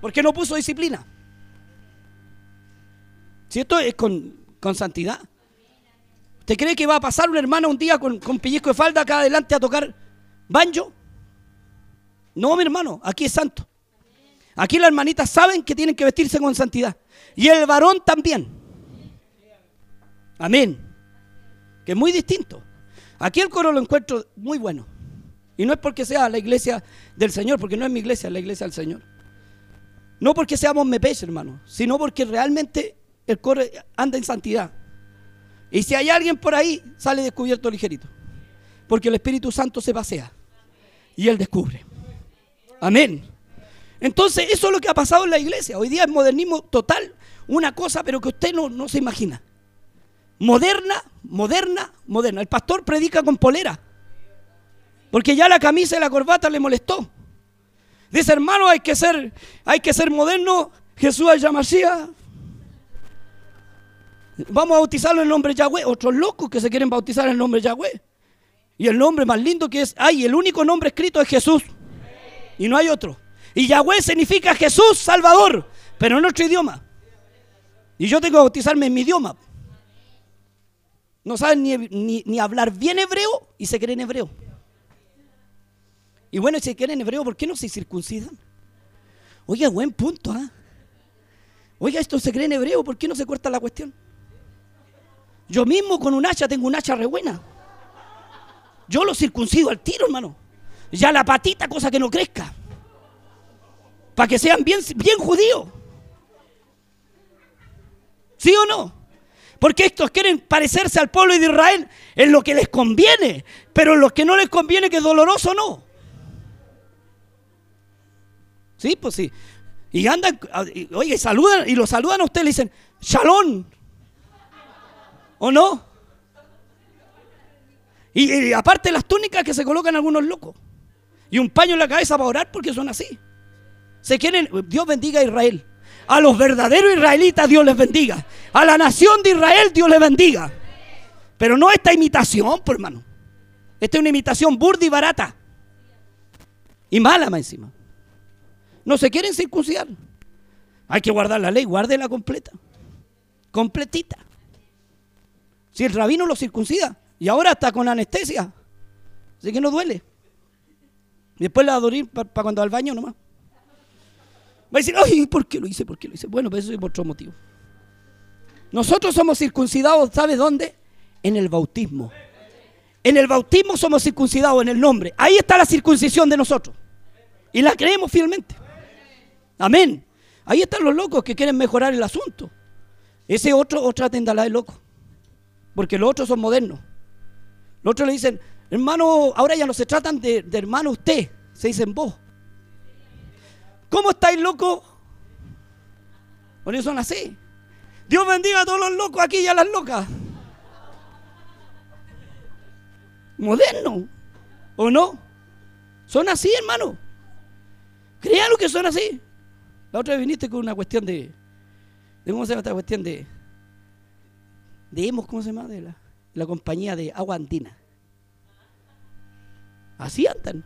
Porque no puso disciplina. Si esto es con, santidad. ¿Usted cree que va a pasar una hermana un día con, con pellizco de falda acá adelante a tocar banjo? No, mi hermano, aquí es santo. Aquí las hermanitas saben que tienen que vestirse con santidad. Y el varón también. Amén. Que es muy distinto. Aquí el coro lo encuentro muy bueno. Y no es porque sea la iglesia del Señor, porque no es mi iglesia, es la iglesia del Señor. No porque seamos mepes, hermano, sino porque realmente el coro anda en santidad. Y si hay alguien por ahí, sale descubierto ligerito. Porque el Espíritu Santo se pasea y él descubre. Amén. Entonces, eso es lo que ha pasado en la iglesia. Hoy día es modernismo total, una cosa, pero que usted no, no se imagina. Moderna, moderna, moderna. El pastor predica con polera. Porque ya la camisa y la corbata le molestó. Dice, hermano, hay que ser, hay que ser moderno. Jesús llama así. Vamos a bautizarlo en el nombre Yahweh. Otros locos que se quieren bautizar en el nombre Yahweh. Y el nombre más lindo que es, hay, el único nombre escrito es Jesús. Y no hay otro. Y Yahweh significa Jesús Salvador, pero en otro idioma. Y yo tengo que bautizarme en mi idioma. No saben ni, ni, hablar bien hebreo y se creen hebreo. Y bueno, si se quieren hebreo, ¿por qué no se circuncidan? Oiga, buen punto, ¿ah? Oiga, esto se cree en hebreo, ¿por qué no se corta la cuestión? Yo mismo con un hacha tengo un hacha re buena. Yo lo circuncido al tiro, hermano. Ya la patita, cosa que no crezca. Para que sean bien, bien judíos. ¿Sí o no? Porque estos quieren parecerse al pueblo de Israel en lo que les conviene, pero en lo que no les conviene, que es doloroso, no. Sí, pues sí. Y andan, oye, saludan, y lo saludan a usted, le dicen, Shalom, ¿O no? Y, aparte las túnicas que se colocan algunos locos. Y un paño en la cabeza para orar porque son así. Se quieren, Dios bendiga a Israel. A los verdaderos israelitas Dios les bendiga. A la nación de Israel Dios les bendiga. Pero no esta imitación, por hermano. Esta es una imitación burda y barata. Y mala más encima. No se quieren circuncidar. Hay que guardar la ley, guárdela completa. Completita. Si el rabino lo circuncida y ahora está con anestesia, así que no duele. Después le va a dormir para cuando va al baño nomás. Va a decir, ay, ¿por qué lo hice? ¿Por qué lo hice? Bueno, pues eso es por otro motivo. Nosotros somos circuncidados, ¿sabe dónde? En el bautismo. En el bautismo somos circuncidados en el nombre. Ahí está la circuncisión de nosotros. Y la creemos fielmente. Amén. Ahí están los locos que quieren mejorar el asunto. Ese otro, otra tendala de loco porque los otros son modernos. Los otros le dicen, hermano, ahora ya no se tratan de, hermano usted, se dicen vos. ¿Cómo estáis, loco? Por son así. Dios bendiga a todos los locos aquí y a las locas. Moderno, ¿o no? Son así, hermano. Créanlo que son así. La otra vez viniste con una cuestión de, de ¿cómo se llama esta cuestión de, de ¿cómo se llama? De la, compañía de agua andina. Así andan.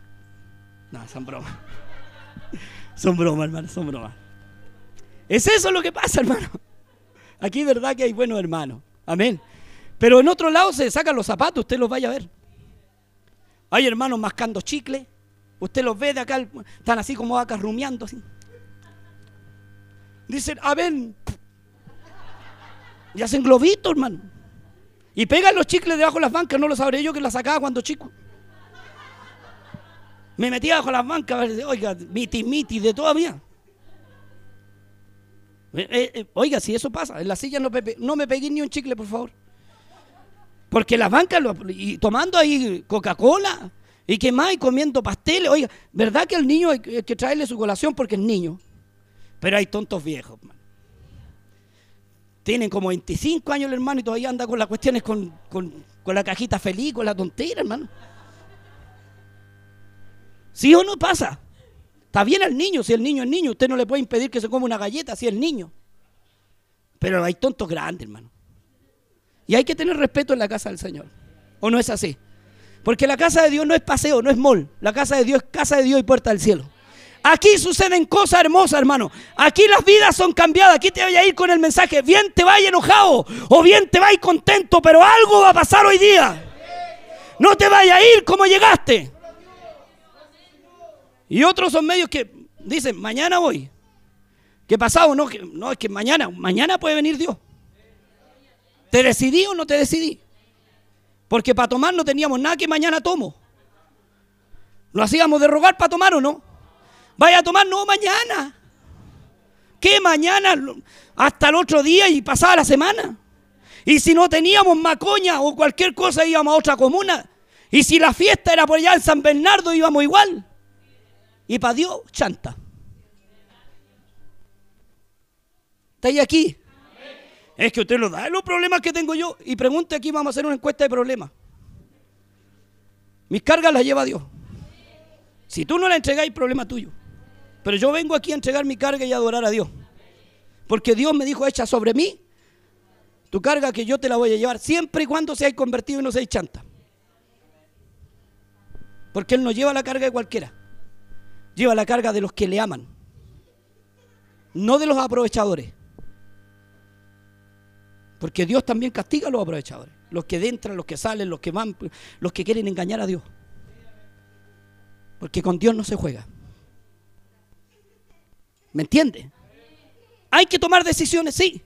No, son bromas. Son bromas, hermano, son bromas. Es eso lo que pasa, hermano. Aquí es verdad que hay buenos hermanos. Amén. Pero en otro lado se sacan los zapatos, usted los vaya a ver. Hay hermanos mascando chicle. Usted los ve de acá, están así como vacas rumiando. Así. Dicen, amén. Y hacen globitos, hermano. Y pegan los chicles debajo de las bancas, no lo sabré yo que las sacaba cuando chico. Me metía bajo las bancas, oiga, miti, miti, de todavía. Eh, eh, eh, oiga, si eso pasa, en la silla no, no me pegué ni un chicle, por favor. Porque las bancas, y tomando ahí Coca-Cola, y que más, y comiendo pasteles. Oiga, ¿verdad que al niño hay que traerle su colación porque es niño? Pero hay tontos viejos, Tienen como 25 años el hermano y todavía anda con las cuestiones con, con la cajita feliz, con la tontera, hermano. ¿Sí o no pasa? Está bien el niño, si el niño es niño, usted no le puede impedir que se coma una galleta si es niño. Pero hay tontos grandes, hermano. Y hay que tener respeto en la casa del Señor. ¿O no es así? Porque la casa de Dios no es paseo, no es mall. La casa de Dios es casa de Dios y puerta del cielo. Aquí suceden cosas hermosas, hermano. Aquí las vidas son cambiadas. Aquí te voy a ir con el mensaje. Bien te vaya enojado o bien te vayas contento, pero algo va a pasar hoy día. No te vayas a ir como llegaste. Y otros son medios que dicen, mañana voy. ¿Qué pasado? No, no, es que mañana, mañana puede venir Dios. ¿Te decidí o no te decidí? Porque para tomar no teníamos nada que mañana tomo. ¿Lo hacíamos de rogar para tomar o no? Vaya a tomar, no, mañana. ¿Qué mañana? Hasta el otro día y pasaba la semana. Y si no teníamos macoña o cualquier cosa íbamos a otra comuna. Y si la fiesta era por allá en San Bernardo íbamos igual. Y para Dios, chanta. ¿Estáis aquí? Es que usted lo da los problemas que tengo yo. Y pregunte aquí, vamos a hacer una encuesta de problemas. Mis cargas las lleva Dios. Si tú no la entregáis, problema tuyo. Pero yo vengo aquí a entregar mi carga y a adorar a Dios. Porque Dios me dijo, echa sobre mí tu carga que yo te la voy a llevar siempre y cuando seáis convertido y no seáis chanta. Porque Él no lleva la carga de cualquiera lleva la carga de los que le aman, no de los aprovechadores. Porque Dios también castiga a los aprovechadores, los que entran, los que salen, los que van, los que quieren engañar a Dios. Porque con Dios no se juega. ¿Me entiende? Hay que tomar decisiones, sí.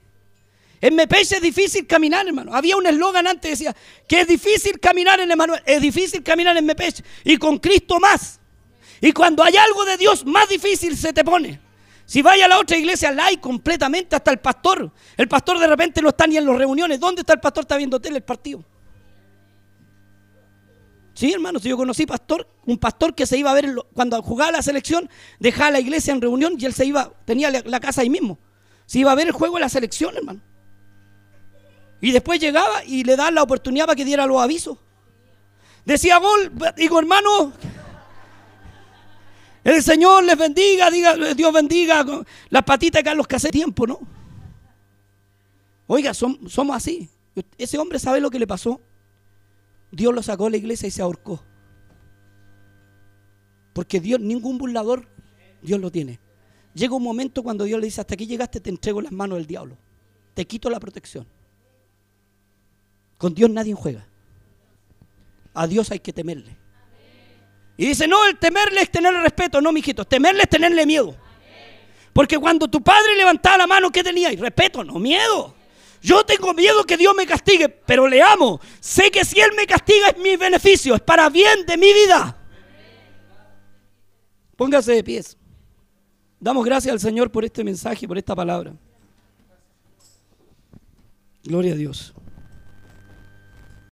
En Mepeche es difícil caminar, hermano. Había un eslogan antes que decía que es difícil caminar en Emanuel, es difícil caminar en Mepeche y con Cristo más. Y cuando hay algo de Dios, más difícil se te pone. Si vaya a la otra iglesia, la hay completamente hasta el pastor. El pastor de repente no está ni en las reuniones. ¿Dónde está el pastor? Está viendo tele el partido. Sí, hermano, si yo conocí pastor, un pastor que se iba a ver cuando jugaba la selección, dejaba la iglesia en reunión y él se iba, tenía la casa ahí mismo. Se iba a ver el juego de la selección, hermano. Y después llegaba y le daban la oportunidad para que diera los avisos. Decía gol, digo, hermano, el Señor les bendiga, diga, Dios bendiga las patitas que los que hace tiempo, ¿no? Oiga, somos así. Ese hombre sabe lo que le pasó. Dios lo sacó de la iglesia y se ahorcó. Porque Dios, ningún burlador, Dios lo tiene. Llega un momento cuando Dios le dice, hasta aquí llegaste, te entrego las manos del diablo. Te quito la protección. Con Dios nadie juega. A Dios hay que temerle. Y dice, no, el temerle es tenerle respeto. No, mijitos, temerle es tenerle miedo. Porque cuando tu padre levantaba la mano, ¿qué tenía? Y respeto, no miedo. Yo tengo miedo que Dios me castigue, pero le amo. Sé que si Él me castiga es mi beneficio, es para bien de mi vida. Póngase de pies. Damos gracias al Señor por este mensaje, por esta palabra. Gloria a Dios.